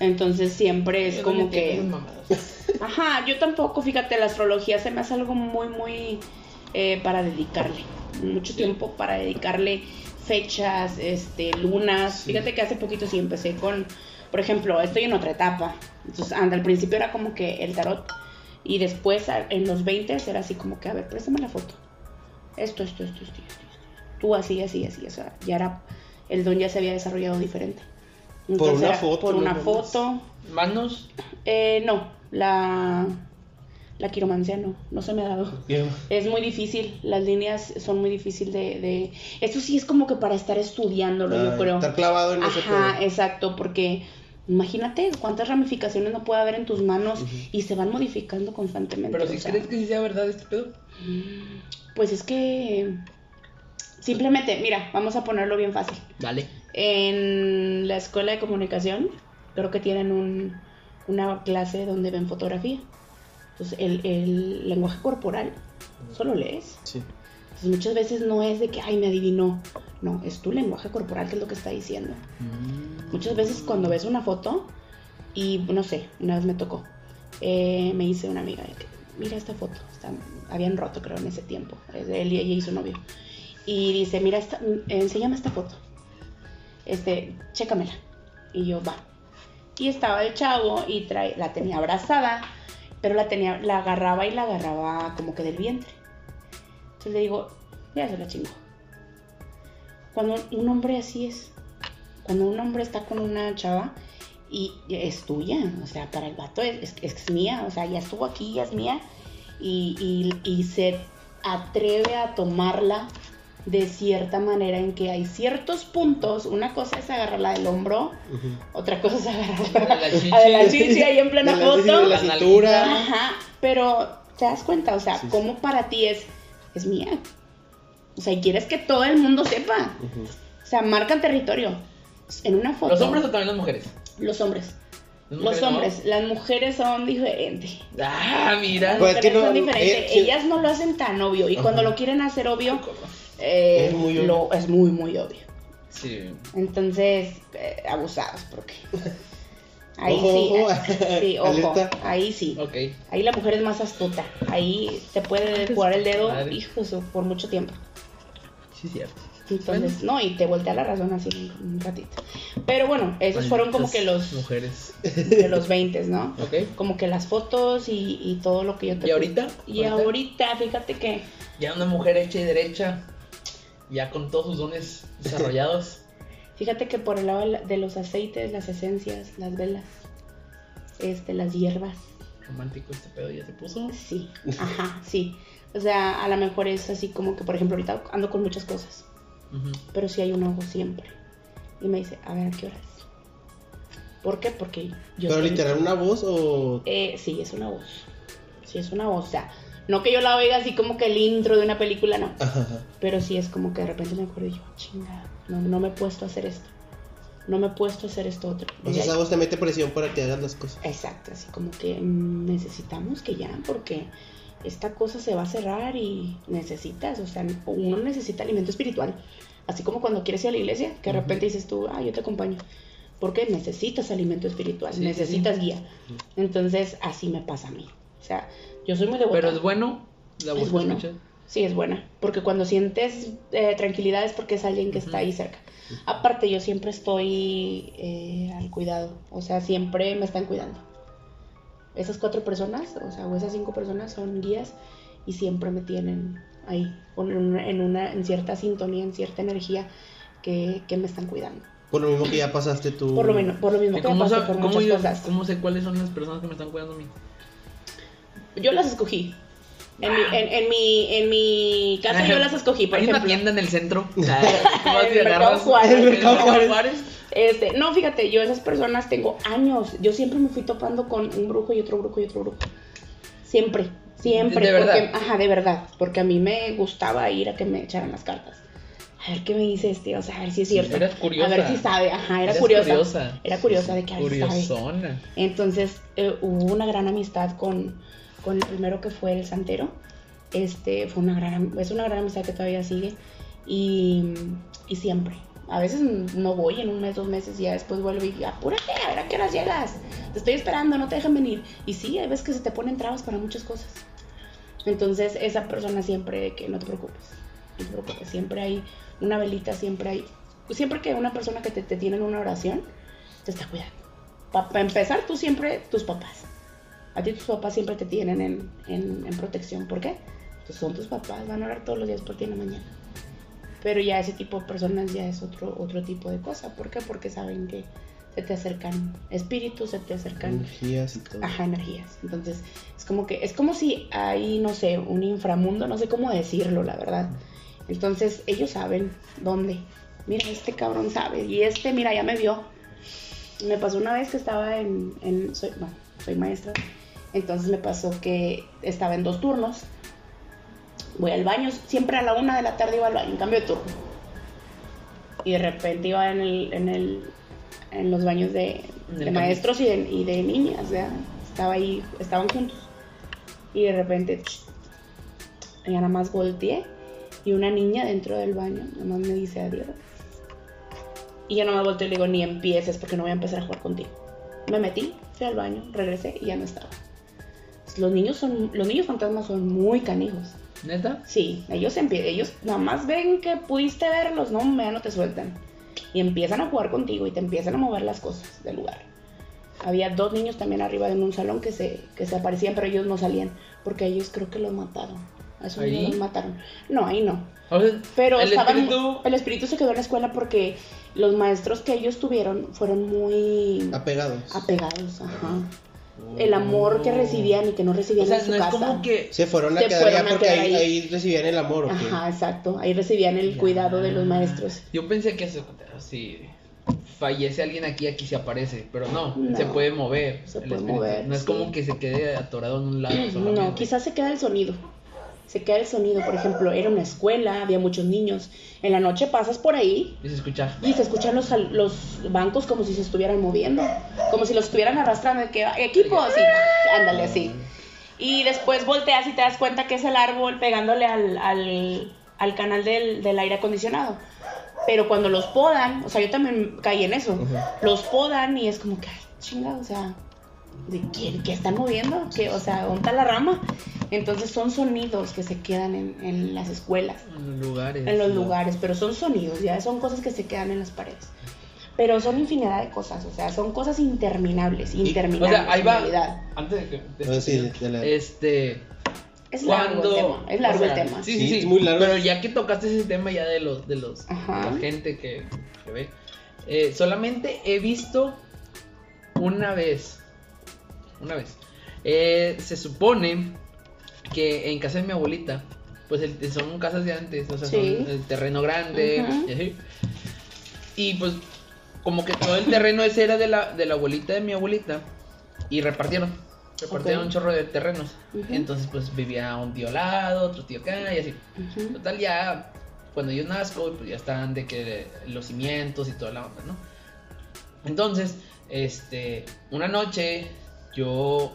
Entonces siempre es Yo como que. Ajá, yo tampoco, fíjate, la astrología se me hace algo muy, muy eh, para dedicarle. Mucho tiempo para dedicarle fechas, este, lunas. Sí. Fíjate que hace poquito sí empecé con, por ejemplo, estoy en otra etapa. Entonces, anda, al principio era como que el tarot. Y después, en los 20, era así como que, a ver, préstame la foto. Esto, esto, esto, esto, esto. esto. Tú así, así, así. O sea, ya era, el don ya se había desarrollado diferente. Por una foto, Por una foto. Manos. Eh, no, la, la quiromancia no, no se me ha dado. Es muy difícil, las líneas son muy difíciles de, de... Esto sí es como que para estar estudiándolo, yo Ah, creo. Estar clavado en ese Ajá, pedo. exacto, porque imagínate cuántas ramificaciones no puede haber en tus manos y se van modificando constantemente. Pero si sea, crees que sí sea verdad este pedo. Pues es que... Simplemente, mira, vamos a ponerlo bien fácil. Dale. En la escuela de comunicación, creo que tienen un, una clase donde ven fotografía. Entonces, el, el lenguaje corporal solo lees. Sí. Entonces, muchas veces no es de que, ay, me adivinó. No, es tu lenguaje corporal que es lo que está diciendo. Muchas veces cuando ves una foto, y no sé, una vez me tocó, eh, me hice una amiga de que, mira esta foto, está- habían roto creo en ese tiempo, es de él y ella y su novio. Y dice, mira, esta, mm, enséñame esta foto, este, chécamela. Y yo, va. Y estaba el chavo y trae, la tenía abrazada, pero la tenía, la agarraba y la agarraba como que del vientre. Entonces le digo, ya se la chingó. Cuando un hombre así es, cuando un hombre está con una chava y es tuya, o sea, para el vato es, es- es mía, o sea, ya estuvo aquí, ya es mía, y- y se atreve a tomarla de cierta manera en que hay ciertos puntos, una cosa es agarrarla del hombro, otra cosa es agarrarla De la chichi. a de la chichi ahí en plena De la- foto. de la La cintura. Ajá, pero te das cuenta, o sea, Sí, sí. cómo para ti es, es mía. O sea, y quieres que todo el mundo sepa. O sea, marcan territorio. En una foto. ¿Los hombres o también las mujeres? Los hombres. Las Los hombres. Las mujeres son diferentes. Ah, mira. Las Pues es que mujeres no- son diferentes. eh. Ellas no lo hacen tan obvio. Y cuando lo quieren hacer obvio, eh, Es muy lo- es muy, muy obvio. Sí. Entonces, eh, abusados, porque. Ahí Ojo, sí. ojo. Sí, ojo. Alerta. Ahí sí. Ahí la mujer es más astuta. Ahí te puede jugar el dedo, Madre. hijo, eso, por mucho tiempo. Sí, cierto. Entonces, no, y te voltea la razón así un, ratito. Pero bueno, esos fueron como que los Mujeres. de los 20, ¿no? Ok. Como que las fotos y, y todo lo que yo te ¿Y ahorita? Y ahorita, fíjate que Ya una mujer hecha y derecha. Ya con todos sus dones desarrollados. fíjate que por el lado de, los aceites, las esencias, las velas, este, las hierbas, Romántico este pedo ya se puso. sí, ajá, sí. O sea, a lo mejor es así como que, por ejemplo, ahorita ando con muchas cosas, pero sí hay un ojo siempre. Y me dice, a ver, ¿a qué horas? ¿Por qué? Porque yo... Pero literal, una voz o. Eh, sí, es una voz. Sí, es una voz. O sea, No que yo la oiga así como que el intro de una película, no. Ajá, ajá. Pero sí es como que de repente me acuerdo y yo, chingada, no, no me he puesto a hacer esto. No me he puesto a hacer esto otro. O sea, voz te mete presión para que hagas las cosas. Exacto, así como que mm, necesitamos que ya, porque esta cosa se va a cerrar y necesitas, o sea, uno necesita alimento espiritual. Así como cuando quieres ir a la iglesia, que de repente dices tú, ah, yo te acompaño. Porque necesitas alimento espiritual, sí, necesitas sí. guía. Entonces, así me pasa a mí. O sea, yo soy muy devota. Pero es bueno la voz Es bueno. escuchas. Sí, es buena. Porque cuando sientes eh, tranquilidad es porque es alguien que está Ujú. ahí cerca. Aparte, yo siempre estoy eh, al cuidado. O sea, siempre me están cuidando. Esas cuatro personas, o sea, o esas cinco personas son guías y siempre me tienen ahí, en, una, en cierta sintonía, en cierta energía que, que me están cuidando. Por lo mismo que ya pasaste tú. Por lo, menos, por lo mismo ¿Y que me ¿Cómo, por muchas yo- cosas. cómo sé cuáles son las personas que me están cuidando a mí? Yo las escogí. En, mi, en, en mi, en mi caso yo las escogí, por Hay ejemplo. una tienda en el centro. En el Mercado Juárez. El Mercado Juárez. Este, no, fíjate, yo esas personas tengo años. Yo siempre me fui topando con un brujo y otro brujo y otro brujo. Siempre, siempre. ¿De verdad? Porque, ajá, de verdad. Porque a mí me gustaba ir a que me echaran las cartas. A ver qué me dice este, o sea, a ver si es cierto. Eras curiosa. A ver si sabe, ajá, era curiosa. curiosa. Era curiosa de que a ver si sabe. Curiosona. Entonces eh, hubo una gran amistad con, con el primero que fue el santero. Este fue una gran, es una gran amistad que todavía sigue. Y, y siempre. A veces no voy en un mes, dos meses y ya después vuelvo y apúrate, a ver a qué horas llegas. Te estoy esperando, no te dejan venir. Y sí, hay veces que se te ponen trabas para muchas cosas. Entonces esa persona siempre que no te preocupes. Te preocupes. Siempre hay una velita, siempre hay. Siempre que una persona que te, te tiene en una oración, te está cuidando. Para empezar, tú siempre, tus papás. A ti tus papás siempre te tienen en, en- en protección. ¿Por qué? Pues son tus papás, van a orar todos los días por ti en la mañana. Pero ya ese tipo de personas ya es otro, otro tipo de cosa. ¿Por qué? Porque saben que se te acercan espíritus, se te acercan Energías y todo. ajá, energías. Entonces, es como que, es como si hay, no sé, un inframundo, no sé cómo decirlo, la verdad. Entonces, ellos saben dónde. Mira, este cabrón sabe. Y este, mira, ya me vio. Me pasó una vez que estaba en, en soy, bueno, soy maestra. Entonces me pasó que estaba en dos turnos. Voy al baño, siempre a la una de la tarde iba al baño, en cambio de turno. Y de repente iba en el, en el, en los baños de, maestros y de, y de niñas, ¿verdad? Estaba ahí, estaban juntos. Y de repente, ya nada más volteé y una niña dentro del baño, nada más me dice adiós. Y yo nada más volteé y le digo, ni empieces porque no voy a empezar a jugar contigo. Me metí, fui al baño, regresé y ya no estaba. Los niños son, los niños fantasmas son muy canijos. ¿Neta? Sí, ellos empie- ellos nada más ven que pudiste verlos, no, ya no te sueltan. Y empiezan a jugar contigo y te empiezan a mover las cosas del lugar. Había dos niños también arriba en un salón que se, que se aparecían, pero ellos no salían, porque ellos creo que los mataron. A esos ¿Ahí? niños los mataron. No, ahí no. Pero el estaban- espíritu- el espíritu se quedó en la escuela porque los maestros que ellos tuvieron fueron muy Apegados. apegados, ajá. El amor que recibían y que no O recibían sea, en su no es casa. como que. Se fueron a Se quedar fueron a porque quedar ahí, ahí. ahí recibían el amor, ¿o qué? Ajá, exacto. Ahí recibían el cuidado de los maestros. Yo pensé que si fallece alguien aquí, aquí se aparece, pero no, No. se puede mover. Se el puede espíritu. mover, No es sí. como que se quede atorado en un lado solamente. No, quizás se queda el sonido. Se queda el sonido, por ejemplo, era una escuela, había muchos niños. En la noche pasas por ahí Y se escucha. y se escuchan los, bancos como si se estuvieran moviendo, como si los estuvieran arrastrando. que equipo, así, ándale así. Y después volteas y te das cuenta que es el árbol pegándole al, al, al canal del, del aire acondicionado. Pero cuando los podan, o sea, yo también caí en eso. Los podan y es como que, chinga, o sea, ¿de quién? ¿Qué están moviendo? ¿Qué, o sea, ¿dónde está la rama? Entonces son sonidos que se quedan en, en las escuelas, En los lugares. en los ¿no? lugares, pero son sonidos, ya son cosas que se quedan en las paredes. Pero son infinidad de cosas, o sea, son cosas interminables, O interminables. sea, ahí va. realidad. Antes de que. de- sí, dale. Este. Es largo Cuando. el tema, es largo o sea, el tema. Sí, Sí, sí, sí. es muy largo. Pero ya que tocaste ese tema ya de los. De los Ajá. la gente que, que ve. eh, solamente he visto una vez. Una vez. Eh, se supone que en casa de mi abuelita. Pues el- son casas de antes, o sea, Sí. son el terreno grande. Y así. Y pues, como que todo el terreno ese era de la, de la abuelita de mi abuelita. Y repartieron. repartían Ok. un chorro de terrenos. Entonces, pues vivía un tío al lado, otro tío acá y así. Total, ya cuando yo nazco, pues ya están de que los cimientos y toda la onda, ¿no? Entonces, este, una noche yo,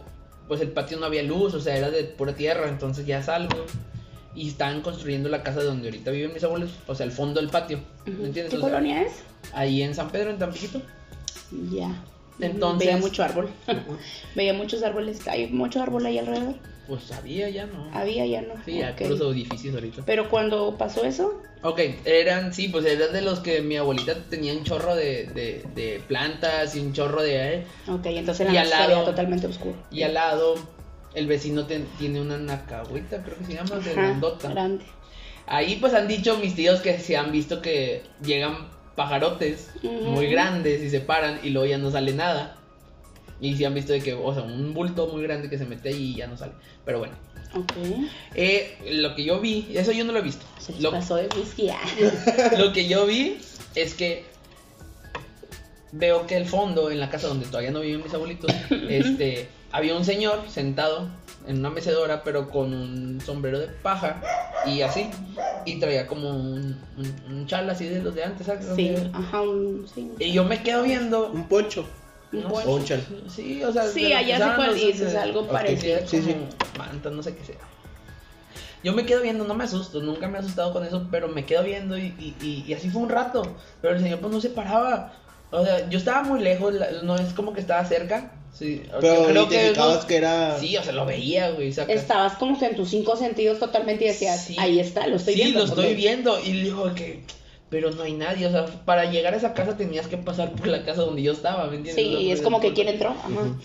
pues el patio no había luz, o sea, era de pura tierra, entonces ya salgo y estaban construyendo la casa donde ahorita viven mis abuelos, o sea, el fondo del patio. ¿me entiendes? ¿Qué O sea, colonia es? Ahí en San Pedro, en Tampiquito. Ya. Entonces- Veía mucho árbol. Veía muchos árboles. Hay mucho árbol ahí alrededor. Pues había ya, ¿no? Había, ya no. Sí, ya Ok. puros edificios ahorita. Pero cuando pasó eso, Ok, eran, sí, pues eran de los que mi abuelita tenía un chorro de, de, de plantas y un chorro de... eh, ok, entonces la noche totalmente oscuro. Y al lado, el vecino ten- tiene una nacahuita, creo que se llama, de grandota. grande. Ahí pues han dicho mis tíos que se han visto que llegan pajarotes muy grandes y se paran y luego ya no sale nada. Y sí han visto de que, o sea, un bulto muy grande que se mete ahí y ya no sale. Pero bueno, Ok. eh, lo que yo vi, eso yo no lo he visto. Se Lo, pasó de ah. lo que yo vi es que veo que el fondo, en la casa donde todavía no viven mis abuelitos, este, había un señor sentado en una mecedora, pero con un sombrero de paja y así, y traía como un, un, un chal así de los de antes, ¿sabes? Sí, ajá, un, sí. Y yo me quedo viendo. Un poncho. Un no buen- O un chal. Sí, o sea, Sí, allá cuál dices, algo parecido. Sí, Sí, sí. manta, no sé qué sea. Yo me quedo viendo, no me asusto, nunca me he asustado con eso, pero me quedo viendo y, y, y- y así fue un rato. Pero el señor pues no se paraba. O sea, yo estaba muy lejos, la- no es como que estaba cerca. Sí, Pero creo que no- que era. Sí, o sea, lo veía, güey. saca- Estabas como que en tus cinco sentidos totalmente y decías, Sí. ahí está, lo estoy sí, viendo. lo estoy viendo. Y le digo que. Pero no hay nadie, o sea, para llegar a esa casa tenías que pasar por la casa donde yo estaba, ¿me entiendes? Sí, O sea, es como que quién entró. Ajá.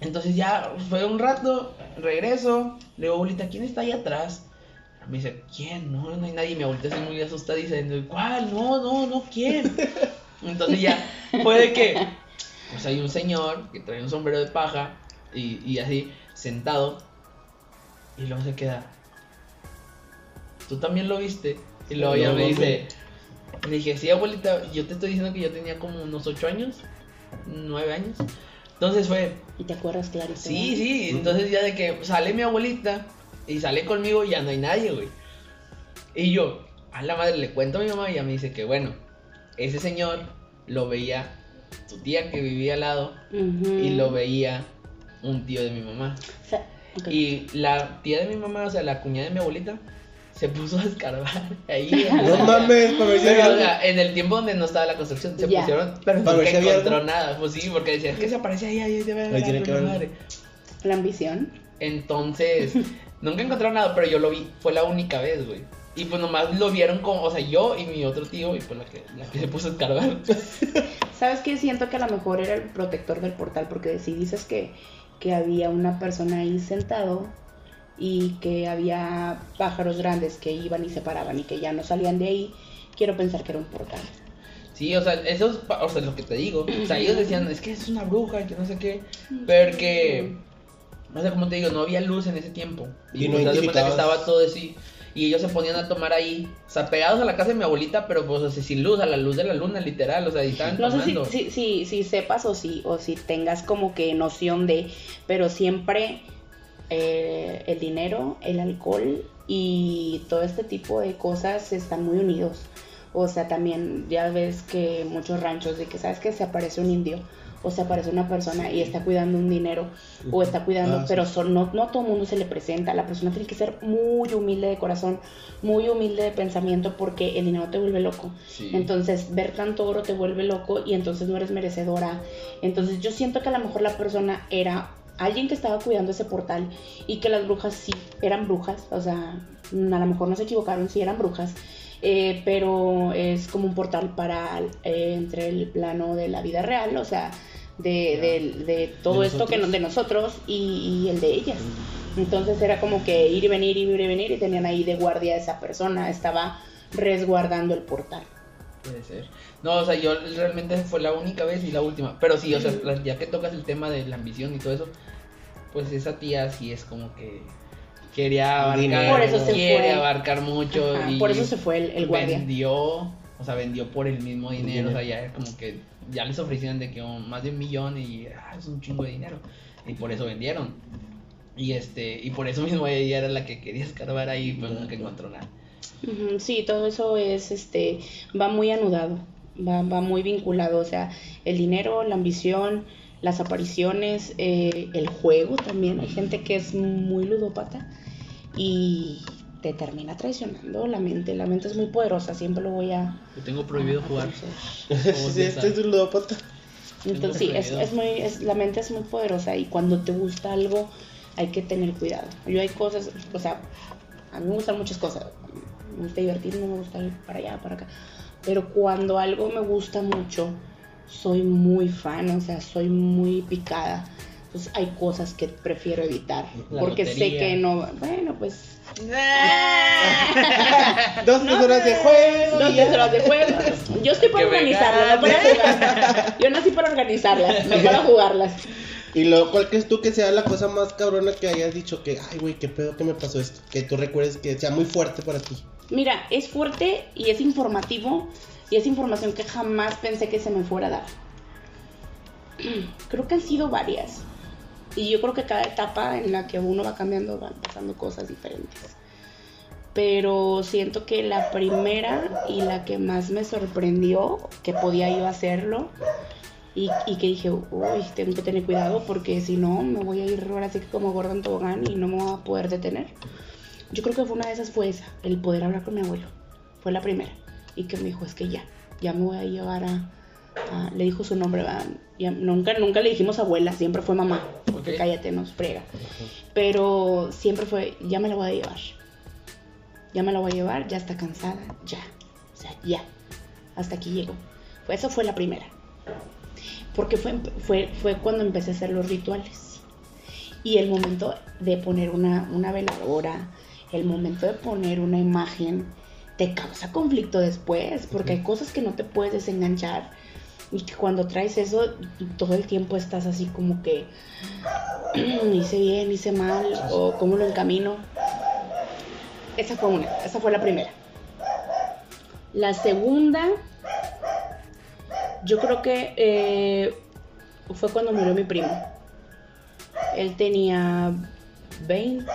Entonces ya fue un rato, regreso, le digo, abuelita, ¿quién está ahí atrás? Me dice, ¿quién? No, no hay nadie. Mi abuelita está muy asustada diciendo, ¿cuál? No, no, no, ¿quién? Entonces ya fue de que, pues hay un señor que trae un sombrero de paja y, y así, sentado, y luego se queda, ¿tú también lo viste? Y luego ella No, me dice, le dije, sí, abuelita, yo te estoy diciendo que yo tenía como unos ocho años, nueve años. Entonces fue, Y te acuerdas clarito. Sí, ¿no? sí, entonces ya de que sale mi abuelita y sale conmigo y ya no hay nadie, güey. Y yo, a la madre, le cuento a mi mamá y ella me dice que bueno, ese señor lo veía tu tía que vivía al lado y lo veía un tío de mi mamá. O sea, ok. Y la tía de mi mamá, o sea, la cuñada de mi abuelita, se puso a escarbar ahí. No mames, para ver si Pero, había o sea, en el tiempo donde no estaba la construcción, se pusieron, pero Para ver nunca si encontró algo. nada. Pues sí, porque decía, es que se aparece ahí, ahí debe haber Ahí tiene que madre". La ambición. Entonces, nunca encontraron nada, pero yo lo vi. Fue la única vez, güey. Y pues nomás lo vieron como, o sea, yo y mi otro tío, y pues la que, la que se puso a escarbar. ¿Sabes qué? Siento que a lo mejor era el protector del portal, porque si dices que, que había una persona ahí sentado y que había pájaros grandes que iban y se paraban y que ya no salían de ahí, quiero pensar que era un portal. Sí, o sea, eso es, o sea, lo que te digo. O sea, ellos decían, es que es una bruja y que no sé qué. Pero que, o sea, como te digo, no había luz en ese tiempo. Y, Y no pues, cuenta que estaba todo así. Y ellos se ponían a tomar ahí, o sea, pegados a la casa de mi abuelita, pero pues, sea, sin luz, a la luz de la luna, literal. O sea, y estaban No sé si, si, si, si sepas o si, o si tengas como que noción de, pero siempre eh, el dinero, el alcohol y todo este tipo de cosas están muy unidos. O sea, también ya ves que muchos ranchos de que sabes que se aparece un indio o se aparece una persona y está cuidando un dinero o está cuidando, Ah, pero son, no, no a todo mundo se le presenta, la persona tiene que ser muy humilde de corazón, muy humilde de pensamiento porque el dinero te vuelve loco. Sí. Entonces, ver tanto oro te vuelve loco y entonces no eres merecedora. Entonces, yo siento que a lo mejor la persona era alguien que estaba cuidando ese portal y que las brujas sí eran brujas, o sea, a lo mejor no se equivocaron, sí eran brujas. eh, pero es como un portal para eh, entre el plano de la vida real, o sea, de, de- de todo ¿De esto que no, de nosotros y, y el de ellas. Entonces era como que ir y venir, ir y venir y tenían ahí de guardia a esa persona, estaba resguardando el portal. Puede ser. No, o sea, yo realmente fue la única vez y la última. Pero sí, o sea, ya que tocas el tema de la ambición y todo eso, pues esa tía sí es como que quería abarcar. Por eso se quiere fue. abarcar mucho Ajá, y por eso se fue el, el guardia. vendió, o sea, vendió por el mismo dinero, Dinero. o sea, ya es como que ya les ofrecían de que un- más de un millón y ah, es un chingo de dinero y por eso vendieron. Y este, y por eso mismo ella era la que quería escarbar ahí, pero nunca encontró nada. Sí, todo eso es, este, va muy anudado, va, va muy vinculado, o sea, el dinero, la ambición, las apariciones, eh, el juego también. Hay gente que es muy ludópata y te termina traicionando la mente. La mente es muy poderosa, siempre lo voy a... Yo tengo prohibido a jugar. Sí, este es un ludópata. Entonces, sí, es, es muy, es, la mente es muy poderosa y cuando te gusta algo hay que tener cuidado. Yo hay cosas, o sea, a mí me gustan muchas cosas. Me gusta divertirme, me gusta ir para allá, para acá. Pero cuando algo me gusta mucho, soy muy fan, o sea, soy muy picada. Entonces hay cosas que prefiero evitar. La porque sé que no, bueno, pues... Dos No, horas de juego. Dos horas de juego. Yo estoy para organizarlas, no para. Yo nací para organizarlas, no para jugarlas. Y luego, ¿cuál crees tú que sea la cosa más cabrona que hayas dicho que, ay, güey, qué pedo que me pasó esto? Que tú recuerdes que sea muy fuerte para ti. Mira, es fuerte y es informativo y es información que jamás pensé que se me fuera a dar. Creo que han sido varias. Y yo creo que cada etapa en la que uno va cambiando van pasando cosas diferentes. Pero siento que la primera y la que más me sorprendió que podía yo hacerlo y, y que dije, uy, tengo que tener cuidado porque si no me voy a ir ahora así como gordo en tobogán y no me voy a poder detener. Yo creo que fue una de esas fue esa, el poder hablar con mi abuelo. Fue la primera. Y que me dijo, es que ya, ya me voy a llevar a... a- le dijo su nombre, ¿verdad? Ya, nunca, nunca le dijimos abuela, siempre fue mamá. Porque Ok. cállate, nos frega. Pero siempre fue, ya me la voy a llevar. Ya me la voy a llevar, ya está cansada, ya. O sea, ya. Hasta aquí llegó. Pues eso fue la primera. Porque fue, fue, fue cuando empecé a hacer los rituales. Y el momento de poner una, una veladora, el momento de poner una imagen, te causa conflicto después, porque hay cosas que no te puedes desenganchar. Y cuando traes eso, todo el tiempo estás así como que hice bien, hice mal, o cómo lo encamino. Esa fue una, esa fue la primera. La segunda, yo creo que eh, fue cuando murió mi primo. Él tenía 20,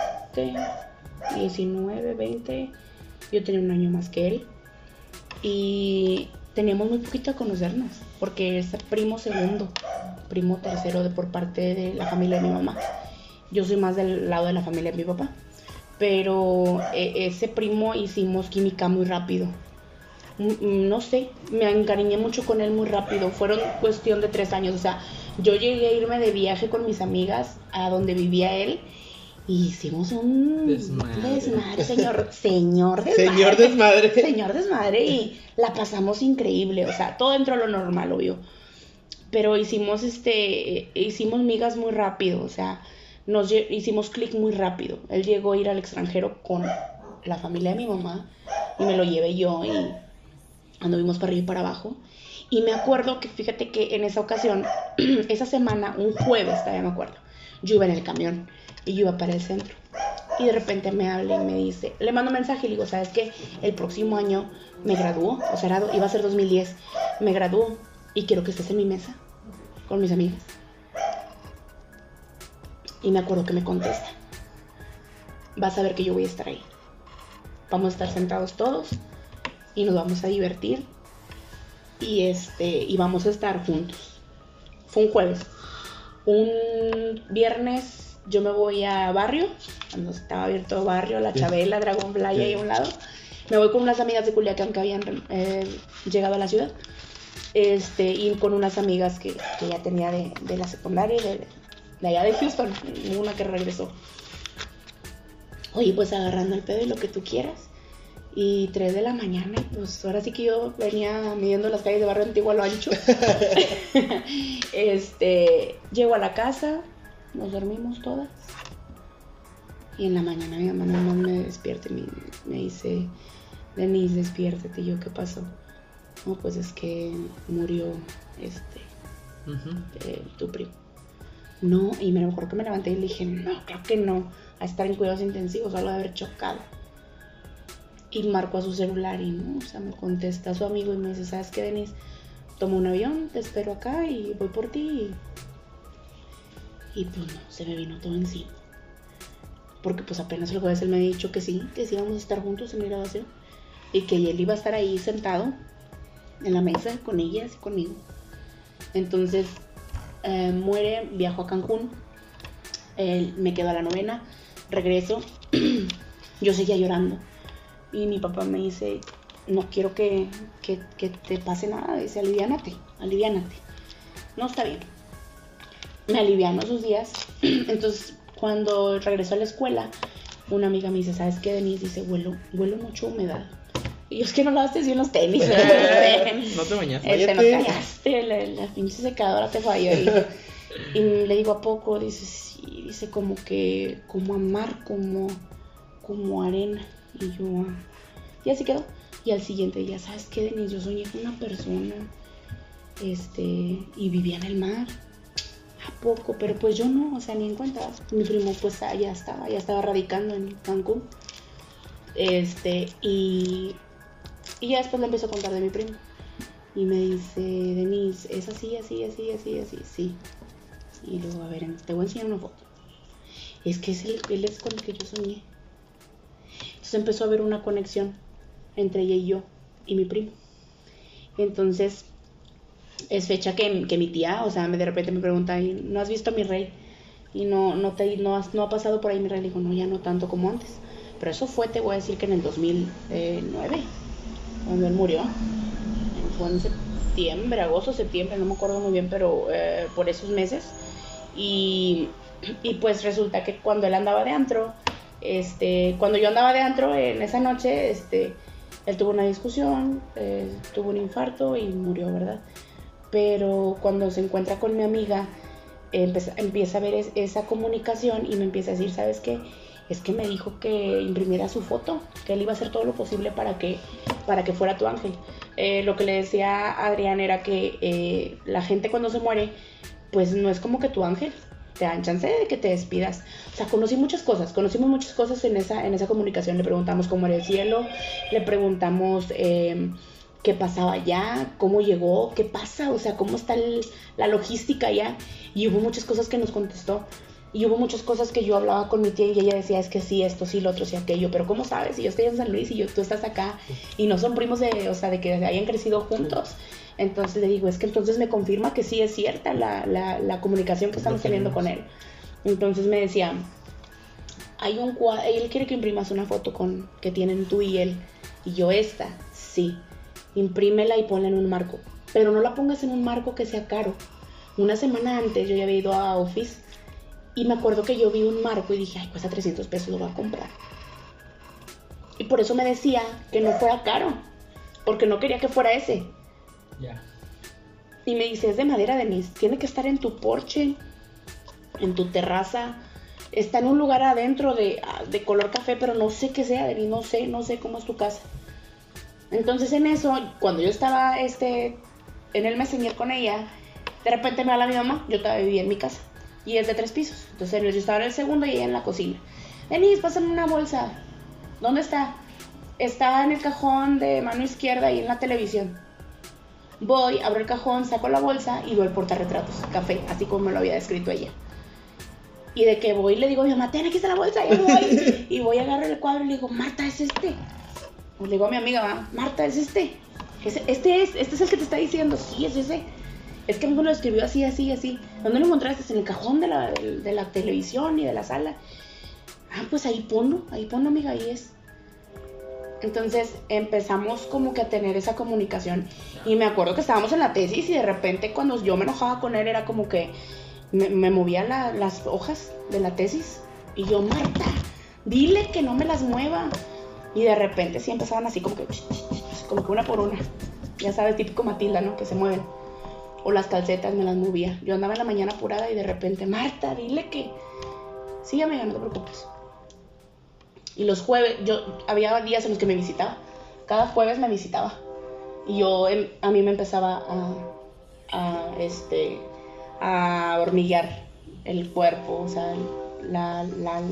19, 20. Yo tenía un año más que él. Y teníamos muy poquito a conocernos, porque es primo segundo, primo tercero de por parte de la familia de mi mamá. Yo soy más del lado de la familia de mi papá. Pero eh, ese primo hicimos química muy rápido. Mm, mm, No sé, me encariñé mucho con él muy rápido. Fueron cuestión de tres años. O sea, yo llegué a irme de viaje con mis amigas a donde vivía él. Y hicimos un Desmadre. desmadre, señor, señor desmadre. Señor desmadre. Señor desmadre y la pasamos increíble, o sea, todo dentro de lo normal, obvio. Pero hicimos este, hicimos migas muy rápido, o sea, nos hicimos clic muy rápido. Él llegó a ir al extranjero con la familia de mi mamá y me lo llevé yo y anduvimos para arriba y para abajo. Y me acuerdo que, fíjate que en esa ocasión, esa semana, un jueves, todavía me acuerdo, yo iba en el camión y yo iba para el centro. Y de repente me habla y me dice, le mando un mensaje y le digo, ¿sabes qué? El próximo año me gradúo, o sea, iba a ser 2010, me gradúo y quiero que estés en mi mesa con mis amigas. Y me acuerdo que me contesta, vas a ver que yo voy a estar ahí. Vamos a estar sentados todos y nos vamos a divertir y este y vamos a estar juntos. Fue un jueves. Un viernes yo me voy a barrio, cuando estaba abierto barrio, la. Chabela, Dragón Playa ahí a un lado. Me voy con unas amigas de Culiacán que habían eh, llegado a la ciudad. Este, y con unas amigas que, que ya tenía de, de la secundaria y de, de allá de Houston, una que regresó. Oye, pues agarrando el pedo y lo que tú quieras. Y 3 de la mañana, y pues ahora sí que yo venía midiendo las calles de barrio antiguo a lo ancho. este, llego a la casa, nos dormimos todas. Y en la mañana mi mamá nomás me despierta y me, me dice, Denise, despiértate. Y yo, ¿qué pasó? No, pues es que murió este, eh, tu primo. No, y me acuerdo que me levanté y le dije, no, creo que no, a estar en cuidados intensivos, solo de haber chocado. Y marcó a su celular y no, o sea, me contesta su amigo y me dice, ¿sabes qué, Denise? Tomo un avión, te espero acá y voy por ti. Y, y pues no, se me vino todo encima. porque pues apenas el jueves él me había dicho que sí, que sí íbamos a estar juntos en mi graduación y que él iba a estar ahí sentado en la mesa con ellas y conmigo. Entonces eh, muere, viajo a Cancún, él, me quedo a la novena, regreso, yo seguía llorando y mi papá me dice, no quiero que, que, que te pase nada, dice, aliviánate, aliviánate. No está bien. Me aliviano esos días. Entonces, cuando regreso a la escuela, una amiga me dice, ¿sabes qué, Denise? Dice, huelo, huelo mucho humedad. Y yo es que no lavaste bien los tenis. no te bañaste. Este, no callaste, la, la pinche secadora te falló. Y, y le digo, ¿a poco? Dice, sí, dice como que, como a mar, como, como arena. Y yo, ah. y así quedó. Y al siguiente día, ¿sabes qué, Denise? Yo soñé con una persona, este, y vivía en el mar. ¿A poco? Pero pues yo no, o sea, ni en cuenta. Mi primo pues ya estaba, ya estaba radicando en Cancún. Este, y, y ya después le empezó a contar de mi primo. Y me dice, Denise, es así, así, así, así, así, sí. Y luego, a ver, te voy a enseñar una foto. Es que es él, él es con el que yo soñé. Entonces empezó a haber una conexión entre ella y yo y mi primo. Entonces, es fecha que, que mi tía, o sea, de repente me pregunta, "¿Y ¿no has visto a mi rey? Y no, no, te, no, has- no ha pasado por ahí mi rey. Le digo, no, ya no tanto como antes. Pero eso fue, te voy a decir que en el 2009, cuando él murió. Fue en septiembre, agosto, septiembre, no me acuerdo muy bien, pero eh, por esos meses. Y, y pues resulta que cuando él andaba de antro, este, cuando yo andaba de antro en esa noche, este, él tuvo una discusión, eh, tuvo un infarto y murió, ¿verdad? Pero cuando se encuentra con mi amiga, empieza, empieza a ver es- esa comunicación y me empieza a decir, ¿sabes qué? Es que me dijo que imprimiera su foto, que él iba a hacer todo lo posible para que, para que fuera tu ángel. Eh, lo que le decía a Adrián era que eh, la gente cuando se muere, pues no es como que tu ángel, te dan chance de que te despidas. O sea, conocí muchas cosas, conocimos muchas cosas en esa, en esa comunicación. Le preguntamos cómo era el cielo, le preguntamos eh, qué pasaba allá, cómo llegó, qué pasa, o sea, cómo está el- la logística allá. Y hubo muchas cosas que nos contestó. Y hubo muchas cosas que yo hablaba con mi tía y ella decía, es que sí, esto, sí, lo otro, sí, aquello. Pero ¿cómo sabes? Y yo estoy en San Luis y yo, tú estás acá. Y no son primos de, o sea, de que hayan crecido juntos. Entonces le digo, es que entonces me confirma que sí es cierta la, la, la comunicación que estamos teniendo con él. Entonces me decía, hay un cuadro, él quiere que imprimas una foto con que tienen tú y él. Y yo esta, sí. Imprímela y ponla en un marco. Pero no la pongas en un marco que sea caro. Una semana antes yo ya había ido a Office y me acuerdo que yo vi un marco y dije, ay, cuesta 300 pesos, lo voy a comprar. Y por eso me decía que no fuera caro. Porque no quería que fuera ese. Ya. Y me dice, es de madera, Denise. Tiene que estar en tu porche, en tu terraza. Está en un lugar adentro de, ah, de color café, pero no sé qué sea, Denise. No sé, no sé cómo es tu casa. Entonces en eso, cuando yo estaba este, en el messenger con ella, de repente me habla mi mamá. Yo todavía vivía en mi casa. Y es de tres pisos. Entonces yo estaba en el segundo y ella en la cocina. Denise, pásame una bolsa. ¿Dónde está? Está en el cajón de mano izquierda y en la televisión. Voy, abro el cajón, saco la bolsa y veo el portarretratos, café, así como me lo había descrito ella. Y de que voy, le digo mi mamá, ten aquí está la bolsa, y voy. y voy a agarrar el cuadro y le digo, Marta, es este. Le digo a mi amiga, "Va, Marta, es este. Es- Este es, este es el que te está diciendo, sí, es ese. Es que mí me lo escribió así, así, así. ¿Dónde lo encontraste? En el cajón de la, de, la televisión y de la sala. Ah, pues ahí ponlo, ahí ponlo, amiga, ahí es. Entonces empezamos como que a tener esa comunicación. Y me acuerdo que estábamos en la tesis y de repente cuando yo me enojaba con él era como que me, me movía la- las hojas de la tesis. Y yo, Marta, dile que no me las mueva. Y de repente sí empezaban así como que, como que una por una. Ya sabes, típico Matilda, ¿no? Que se mueven. O las calcetas me las movía. Yo andaba en la mañana apurada y de repente, Marta, dile que... Sí, amiga, no te preocupes. Y los jueves, yo había días en los que me visitaba. Cada jueves me visitaba. Y yo, em, a mí me empezaba a, este, a hormiguear el cuerpo, o sea, la, la,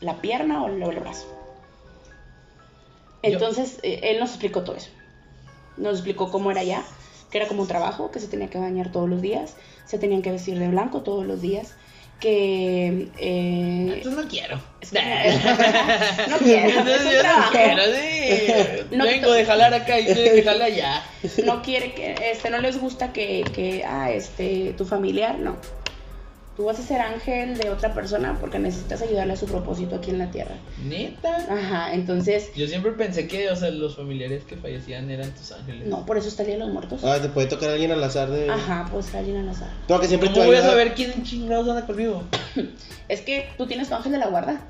la pierna o el brazo. Entonces, eh, él nos explicó todo eso. Nos explicó cómo era ya, que era como un trabajo, que se tenía que bañar todos los días, se tenían que vestir de blanco todos los días, que... eh, Entonces no quiero. es que- no quiero, es un no trabajo. quiero, sí. No, Vengo de jalar acá y de jalar allá. no quiere que, este, no les gusta que, que, ah, este, tu familiar, no. Tú vas a ser ángel de otra persona porque necesitas ayudarle a su propósito aquí en la tierra. Neta. Ajá, entonces, Yo siempre pensé que, o sea, los familiares que fallecían eran tus ángeles. no, por eso está el Día de los Muertos. Ah, te puede tocar a alguien al azar de. Ajá, pues alguien al azar. No, que siempre ¿Cómo voy a saber quién chingados anda conmigo? Es que tú tienes tu ángel de la guarda.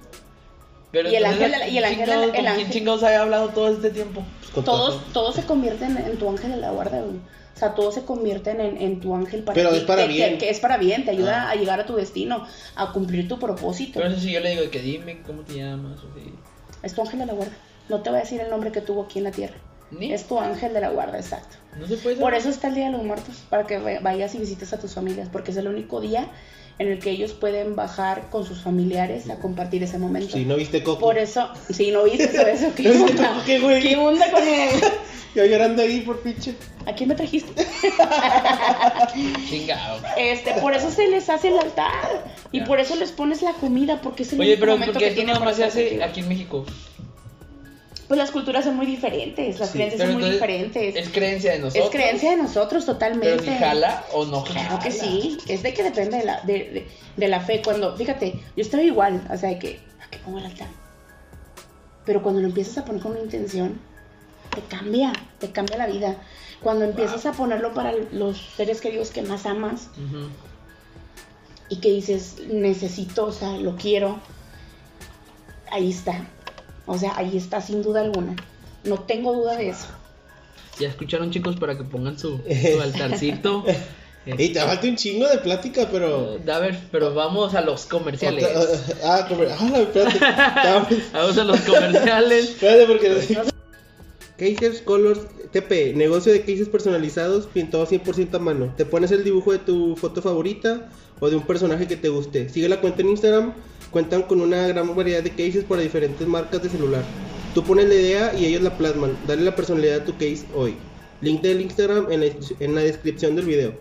Pero Y el ángel de la- y el ángel de la- chingados- el ¿con quién chingados había hablado todo este tiempo? Pues Todos, todo. todos se convierten en, en tu ángel de la guarda, güey. O sea, todos se convierten en, en tu ángel para Pero ti, es para que, bien. que es para bien, te ayuda Ah. a llegar a tu destino, a cumplir tu propósito. Pero eso sí, yo le digo que dime cómo te llamas. O sí. Es tu ángel de la guarda. No te voy a decir el nombre que tuvo aquí en la tierra. Ni- Es tu ángel de la guarda, exacto. No se puede Por eso está el Día de los Muertos, para que vayas y visites a tus familias, porque es el único día en el que ellos pueden bajar con sus familiares a compartir ese momento. Si no viste Coco. Por eso, si no viste eso, eso, ¿qué ¿No viste onda? Coco qué, güey? ¿Qué onda con él? Yo llorando ahí por pinche. ¿A quién me trajiste? Chingado. Este, por eso se les hace el altar y por eso les pones la comida, porque es el Oye, pero momento porque que esto tienen nada más se hace aquí en México. Pues las culturas son muy diferentes, las Sí, creencias son muy diferentes. Es creencia de nosotros. Es creencia de nosotros totalmente. Pero si jala o no jala. Claro que sí, es de que depende de la, de, de- de la fe. Cuando, fíjate, yo estoy igual, o sea, de que, ¿a qué pongo el altar? Pero cuando lo empiezas a poner con una intención, te cambia, te cambia la vida. Cuando empiezas a ponerlo para los seres queridos que más amas y que dices, necesito, o sea, lo quiero, ahí está. O sea, ahí está sin duda alguna. No tengo duda de eso. Ya escucharon, chicos, para que pongan su, su altarcito. Y te falta un chingo de plática, pero. Eh, a ver, pero vamos a los comerciales. Otra- ah, comer- ah, espérate. Vamos a los comerciales. Espérate, porque. Cases Colors TP, negocio de cases personalizados, pintado 100% a mano. Te pones el dibujo de tu foto favorita o de un personaje que te guste. Sigue la cuenta en Instagram, cuentan con una gran variedad de cases para diferentes marcas de celular. Tú pones la idea y ellos la plasman. Dale la personalidad a tu case hoy. Link del Instagram en la, descripción del video.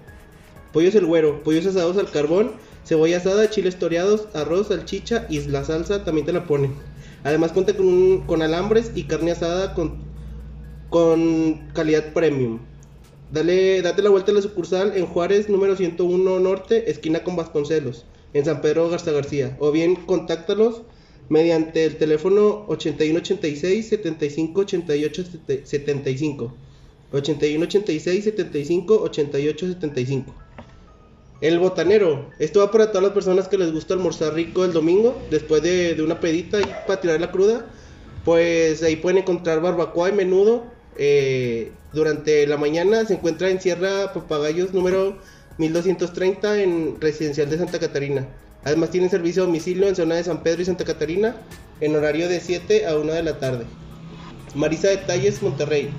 Pollos el güero, pollos asados al carbón, cebolla asada, chiles toreados, arroz, salchicha y la salsa también te la ponen. Además cuenta con, alambres y carne asada con, con calidad premium. Dale, date la vuelta a la sucursal en Juárez, número 101 Norte, esquina con Vasconcelos, en San Pedro Garza García. O bien contáctalos mediante el teléfono 8186 75 88 75. 8186 75 88 75. El botanero. Esto va para todas las personas que les gusta almorzar rico el domingo, después de, de una pedita y para tirar la cruda. Pues ahí pueden encontrar barbacoa y menudo. eh, durante la mañana se encuentra en Sierra Papagayos número 1230 en Residencial de Santa Catarina. Además tienen servicio a domicilio en zona de San Pedro y Santa Catarina en horario de 7 a 1 de la tarde. Marisa Detalles Monterrey.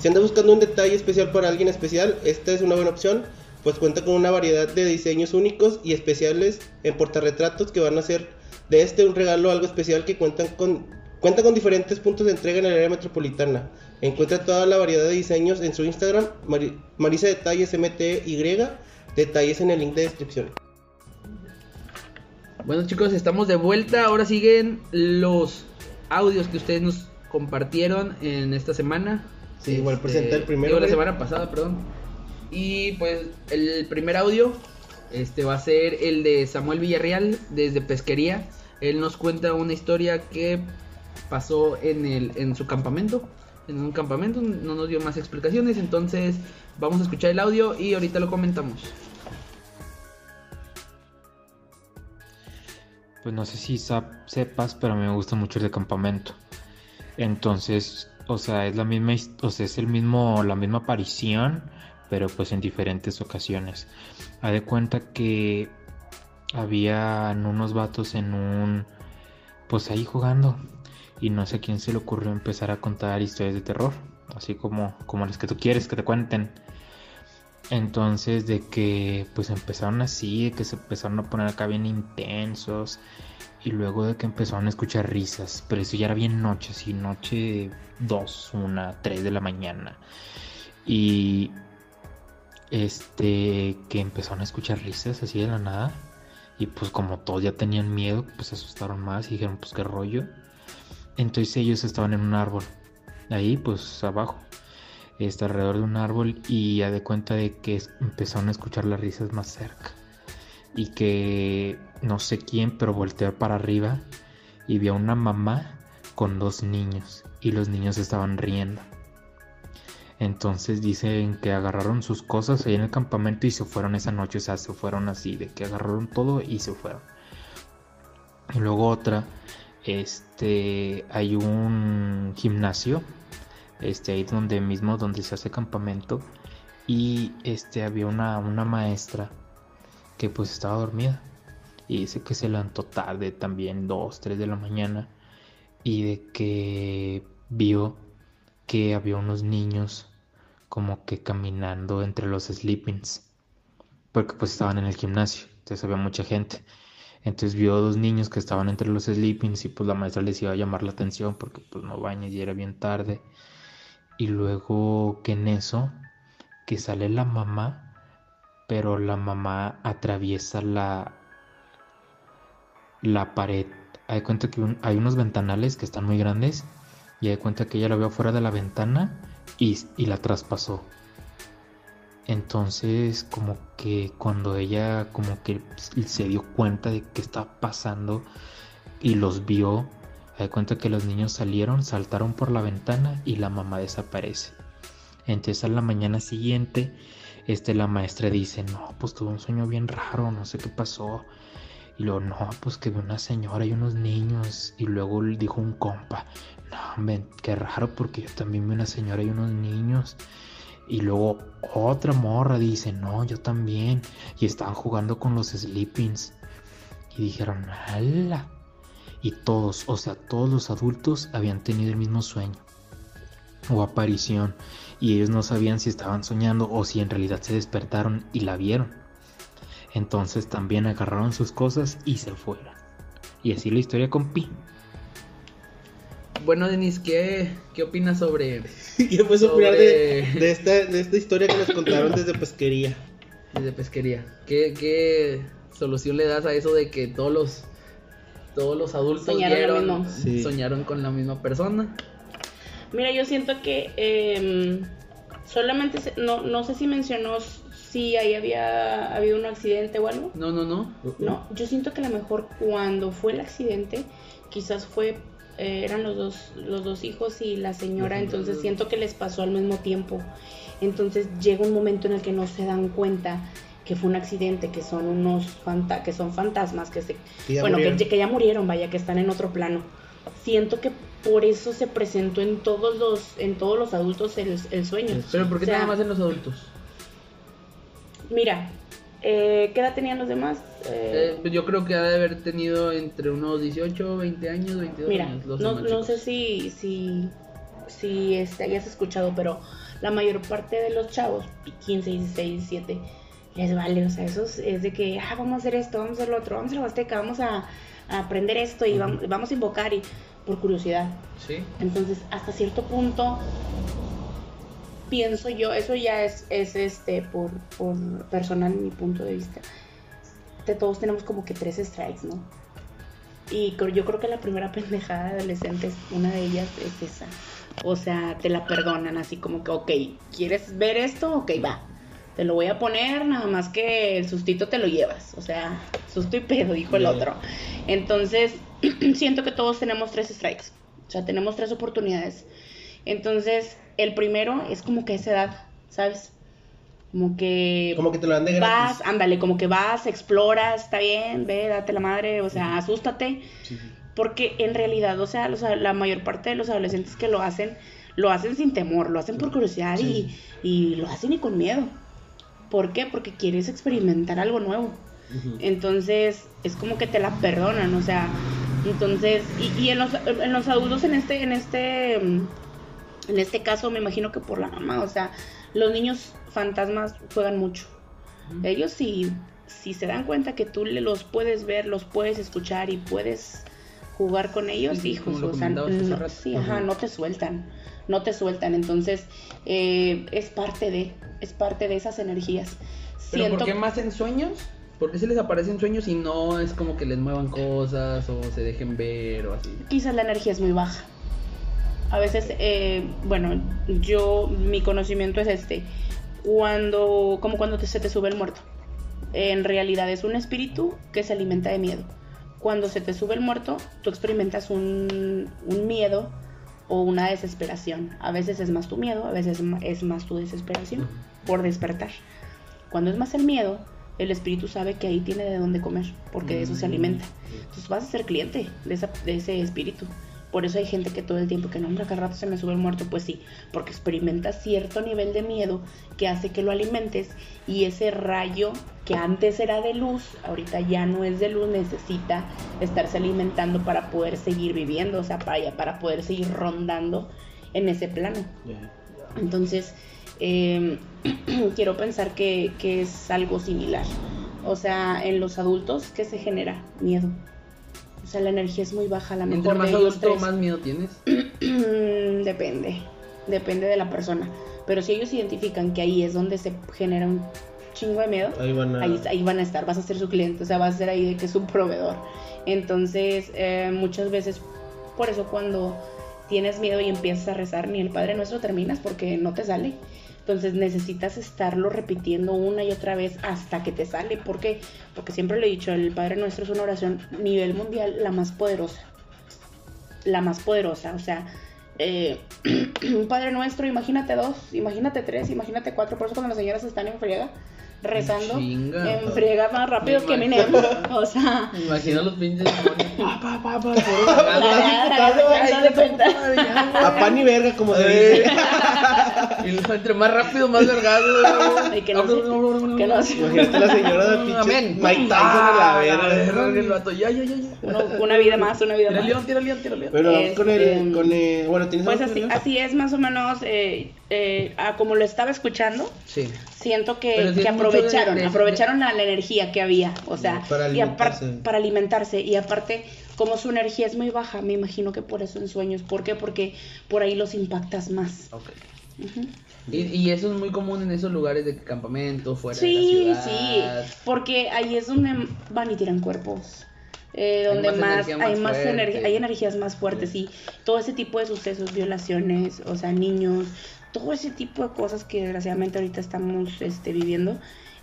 Si andas buscando un detalle especial para alguien especial, esta es una buena opción, pues cuenta con una variedad de diseños únicos y especiales en portarretratos que van a hacer de este un regalo algo especial que cuentan con cuenta con diferentes puntos de entrega en el área metropolitana. Encuentra toda la variedad de diseños en su Instagram, Mari- Marisa Detalles MTY, detalles en el link de descripción. Bueno, chicos, estamos de vuelta. Ahora siguen los audios que ustedes nos compartieron en esta semana. Sí, igual presenta el primero, digo, la semana pasada, perdón. Y pues el primer audio este va a ser el de Samuel Villarreal desde Pesquería. Él nos cuenta una historia que pasó en el en su campamento, en un campamento, no nos dio más explicaciones, entonces vamos a escuchar el audio y ahorita lo comentamos. Pues no sé si sepas, pero me gusta mucho el de campamento. Entonces, o sea, es la misma, o sea, es el mismo, la misma aparición, pero pues en diferentes ocasiones. Haz de cuenta que habían unos vatos en un, pues ahí jugando, y no sé a quién se le ocurrió empezar a contar historias de terror, así como, como las que tú quieres que te cuenten. Entonces de que pues empezaron así, de que se empezaron a poner acá bien intensos y luego de que empezaron a escuchar risas, pero eso ya era bien noche, así noche 2, 1, 3 de la mañana. Y este que empezaron a escuchar risas así de la nada Y pues como todos ya tenían miedo, pues se asustaron más y dijeron, pues qué rollo. Entonces ellos estaban en un árbol, ahí pues abajo, está alrededor de un árbol y ya de cuenta de que empezaron a escuchar las risas más cerca. Y que no sé quién, pero volteó para arriba y vio a una mamá con dos niños y los niños estaban riendo. Entonces dicen que agarraron sus cosas ahí en el campamento y se fueron esa noche. O sea, se fueron así, de que agarraron todo y se fueron. Y luego otra, este, hay un gimnasio, este, ahí donde mismo, donde se hace campamento. Y este, había una, una maestra que pues estaba dormida. Y dice que se levantó tarde también, 2, 3 de la mañana. Y de que vio que había unos niños como que caminando entre los sleepings, porque pues estaban en el gimnasio, entonces había mucha gente. Entonces vio dos niños que estaban entre los sleepings y pues la maestra les iba a llamar la atención porque pues no bañes y era bien tarde. Y luego que en eso, que sale la mamá, pero la mamá atraviesa la, la pared. Hay cuenta que hay unos ventanales que están muy grandes y hay cuenta que ella la vio fuera de la ventana y, y la traspasó. Entonces como que cuando ella como que se dio cuenta de que estaba pasando y los vio, hay cuenta que los niños salieron, saltaron por la ventana y la mamá desaparece. Entonces a la mañana siguiente, este, la maestra dice, no, pues tuve un sueño bien raro, no sé qué pasó. Y luego, no, pues que vi una señora y unos niños. Y luego dijo un compa, no, ven, qué raro porque yo también vi una señora y unos niños. Y luego otra morra dice, no, yo también. Y estaban jugando con los sleepings. Y dijeron, ¡hala! Y todos, o sea, todos los adultos habían tenido el mismo sueño o aparición. Y ellos no sabían si estaban soñando o si en realidad se despertaron y la vieron. Entonces también agarraron sus cosas y se fueron. Y así la historia con Pi. Bueno, Denis, ¿qué, qué opinas sobre. ¿Qué puedes opinar de, de, esta, de esta historia que nos contaron desde pesquería? Desde pesquería. ¿Qué, ¿Qué solución le das a eso de que todos los todos los adultos soñaron, sí. soñaron con la misma persona? Mira, yo siento que eh, solamente, se, no, no sé si mencionó si ahí había habido un accidente o algo. No, no, no. No, yo siento que a lo mejor cuando fue el accidente, quizás fue eh, eran los dos, los dos hijos y la señora, entonces siento que les pasó al mismo tiempo. Entonces llega un momento en el que no se dan cuenta que fue un accidente, que son unos fanta que son fantasmas, que se Que bueno, que, ya murieron, vaya, que están en otro plano. Siento que por eso se presentó en todos los, en todos los adultos el, el sueño. Pero ¿por qué O sea, nada más en los adultos? Mira, eh, ¿qué edad tenían los demás? Eh, Eh, pues yo creo que ha de haber tenido entre unos 18, 20 años, 22 Mira, años. Los no, no sé si, si, si este, hayas escuchado, pero la mayor parte de los chavos, 15, 16, 17, les vale, o sea, eso es, de que, ah, vamos a hacer esto, vamos a hacer lo otro, vamos a la Huasteca, vamos a, a aprender esto y vamos, vamos a invocar y por curiosidad. Sí. Entonces, hasta cierto punto, pienso yo, eso ya es, es este, por, por personal, mi punto de vista. De todos tenemos como que tres strikes, ¿no? Y yo creo que la primera pendejada de adolescentes, una de ellas es esa. O sea, te la perdonan así como que, ok, ¿quieres ver esto? Ok, va. Te lo voy a poner, nada más que el sustito te lo llevas. O sea, susto y pedo, dijo el otro. Entonces, siento que todos tenemos tres strikes. O sea, tenemos tres oportunidades. Entonces, el primero es como que a esa edad, ¿sabes? Como que Como que te lo dan de vas, gratis. ándale, como que vas, exploras, está bien, ve, date la madre, o sea, asústate. Sí, sí. Porque en realidad, o sea, los- la mayor parte de los adolescentes que lo hacen, lo hacen sin temor, lo hacen por curiosidad Sí. y, y lo hacen y con miedo. ¿Por qué? Porque quieres experimentar algo nuevo. Entonces, es como que te la perdonan, o sea, entonces, y, y en, los, en los adultos en este, en este, mm, en este caso me imagino que por la mamá, o sea, los niños fantasmas juegan mucho. Ellos si, si se dan cuenta que tú los puedes ver, los puedes escuchar y puedes jugar con ellos, Sí, hijos, o sea, no, sí, ajá, no te sueltan, no te sueltan, entonces eh, es parte de, es parte de esas energías. ¿Pero Siento por qué más en sueños ¿Por qué se les aparecen sueños y no es como que les muevan cosas o se dejen ver o así? Quizás la energía es muy baja. A veces, eh, bueno, yo, mi conocimiento es este. Cuando, como cuando te- se te sube el muerto. En realidad es un espíritu que se alimenta de miedo. Cuando se te sube el muerto, tú experimentas un, un miedo o una desesperación. A veces es más tu miedo, a veces es más tu desesperación por despertar. Cuando es más el miedo, el espíritu sabe que ahí tiene de dónde comer, porque de eso se alimenta. Entonces vas a ser cliente de, esa- de ese espíritu. Por eso hay gente que todo el tiempo que nombra, cada rato se me sube el muerto, pues sí, porque experimenta cierto nivel de miedo que hace que lo alimentes y ese rayo que antes era de luz, ahorita ya no es de luz, necesita estarse alimentando para poder seguir viviendo, o sea, para, para poder seguir rondando en ese plano. Entonces, eh, quiero pensar que, que es algo similar. O sea, en los adultos, ¿qué se genera? Miedo. O sea, la energía es muy baja, a la Entre mejor más de ellos adulto, tres. más miedo tienes. depende, depende de la persona. Pero si ellos identifican que ahí es donde se genera un chingo de miedo, Ahí van a. ahí, ahí van a estar, vas a ser su cliente, o sea, vas a ser ahí de que es un proveedor. Entonces, eh, muchas veces, por eso cuando tienes miedo y empiezas a rezar, ni el Padre Nuestro terminas porque no te sale. Entonces necesitas estarlo repitiendo una y otra vez hasta que te sale. ¿Por qué? Porque siempre le he dicho, el Padre Nuestro es una oración nivel mundial, la más poderosa. La más poderosa. O sea, eh, un Padre Nuestro, imagínate dos, imagínate tres, imagínate cuatro. Por eso cuando las señoras están en friega, rezando, Chinga. en friega más rápido que. Eminem. O sea, Me imagino los pinches. Pa, pa, pa. A pan y verga, como se dice. Y lo- entre más rápido, más delgado. Ay, que no se- que no se- Imagínate la señora de pinche Amén. Mike Tyson la Ah, verga. el vato, ya, ya, ya. una vida más, una vida Tira más. león, tira león, tira león. Vamos con el, Este, con el. Bueno, tienes Pues así, así es más o menos, eh, eh, a como lo estaba escuchando, Sí. siento que, Pero que aprovecharon, de- de- aprovecharon la, la energía que había, o sea, Para y apar- alimentarse. para alimentarse, y aparte, como su energía es muy baja, me imagino que por eso en sueños, ¿por qué? Porque por ahí los impactas más. Y, y eso es muy común en esos lugares de campamento, fuera Sí, de la sí, ciudad. porque ahí es donde van y tiran cuerpos. eh, Hay donde más más, energía más hay más energía, hay energías más fuertes y todo ese tipo de sucesos, violaciones, o sea, niños, todo ese tipo de cosas que desgraciadamente ahorita estamos este, viviendo,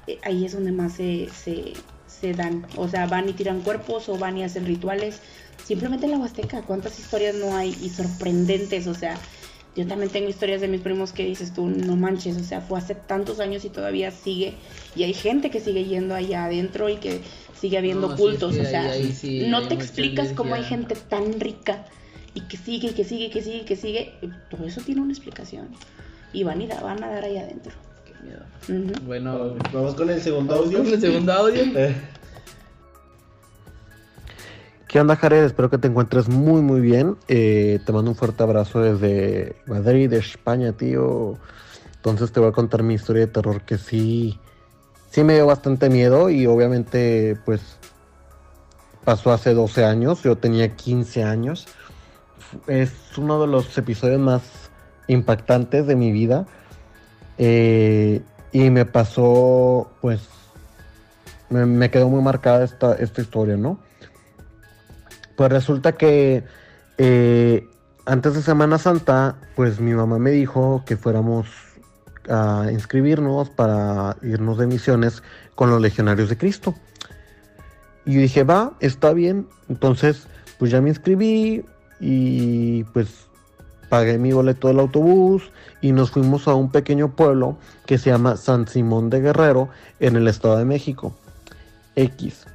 eh, ahí es donde más se, se, se dan, o sea, van y tiran cuerpos o van y hacen rituales, simplemente en la Huasteca, cuántas historias no hay y sorprendentes, o sea, yo también tengo historias de mis primos que dices tú, no manches, o sea, fue hace tantos años y todavía sigue. Y hay gente que sigue yendo allá adentro y que sigue habiendo No, cultos. es que o sea, ahí- ahí sí no te explicas cómo hay gente tan rica y que sigue, y que sigue, y que sigue, y que sigue. Todo eso tiene una explicación. Y van, y da- van a dar ahí adentro. Qué miedo. Bueno, Vamos con el segundo audio. con el segundo audio. ¿Qué onda, Jared? Espero que te encuentres muy, muy bien. Eh, te mando un fuerte abrazo desde Madrid, España, tío. Entonces te voy a contar mi historia de terror que sí, sí me dio bastante miedo y obviamente pues pasó hace 12 años, yo tenía 15 años. Es uno de los episodios más impactantes de mi vida. Eh, y me pasó, pues, me, me quedó muy marcada esta, esta historia, ¿no? Pues resulta que eh, antes de Semana Santa, pues mi mamá me dijo que fuéramos a inscribirnos para irnos de misiones con los legionarios de Cristo. Y yo dije, va, está bien. Entonces, pues ya me inscribí y pues pagué mi boleto del autobús y nos fuimos a un pequeño pueblo que se llama San Simón de Guerrero en el Estado de México. X.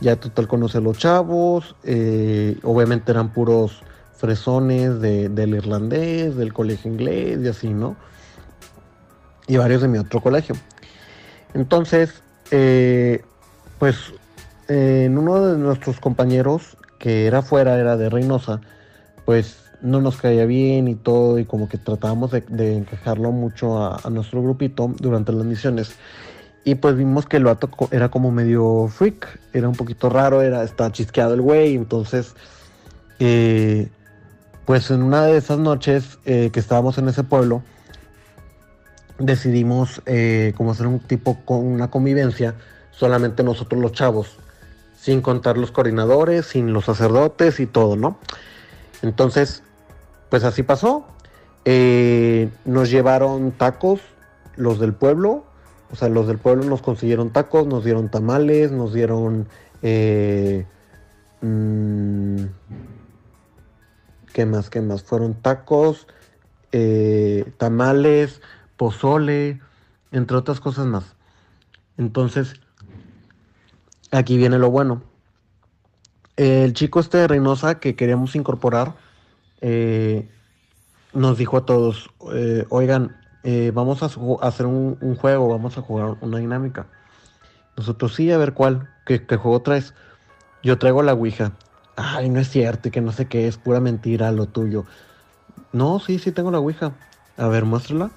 Ya total conoce a los chavos, eh, obviamente eran puros fresones de- del irlandés, del colegio inglés y así, ¿no? Y varios de mi otro colegio. Entonces, eh, pues eh, en uno de nuestros compañeros, que era fuera, era de Reynosa, pues no nos caía bien y todo, y como que tratábamos de, de encajarlo mucho a, a nuestro grupito durante las misiones. Y pues vimos que el vato era como medio freak, era un poquito raro, era, estaba chisqueado el güey, entonces, eh, pues en una de esas noches eh, que estábamos en ese pueblo, decidimos eh, como hacer un tipo con una convivencia solamente nosotros los chavos, sin contar los coordinadores, sin los sacerdotes y todo, ¿no? Entonces, pues así pasó. Nos llevaron tacos, los del pueblo, o sea, los del pueblo nos consiguieron tacos, nos dieron tamales, nos dieron... eh, mm, ¿Qué más? ¿Qué más? Fueron tacos, eh, tamales, pozole, entre otras cosas más. Entonces, aquí viene lo bueno. El chico este de Reynosa que queríamos incorporar eh, nos dijo a todos, oigan, eh, vamos a hacer un, juego, vamos a jugar una dinámica. Nosotros sí, a ver cuál, qué, qué juego traes. Yo traigo la Ouija. Ay, no es cierto, y que no sé qué, es pura mentira lo tuyo. No, sí, sí tengo la Ouija. A ver, muéstrala.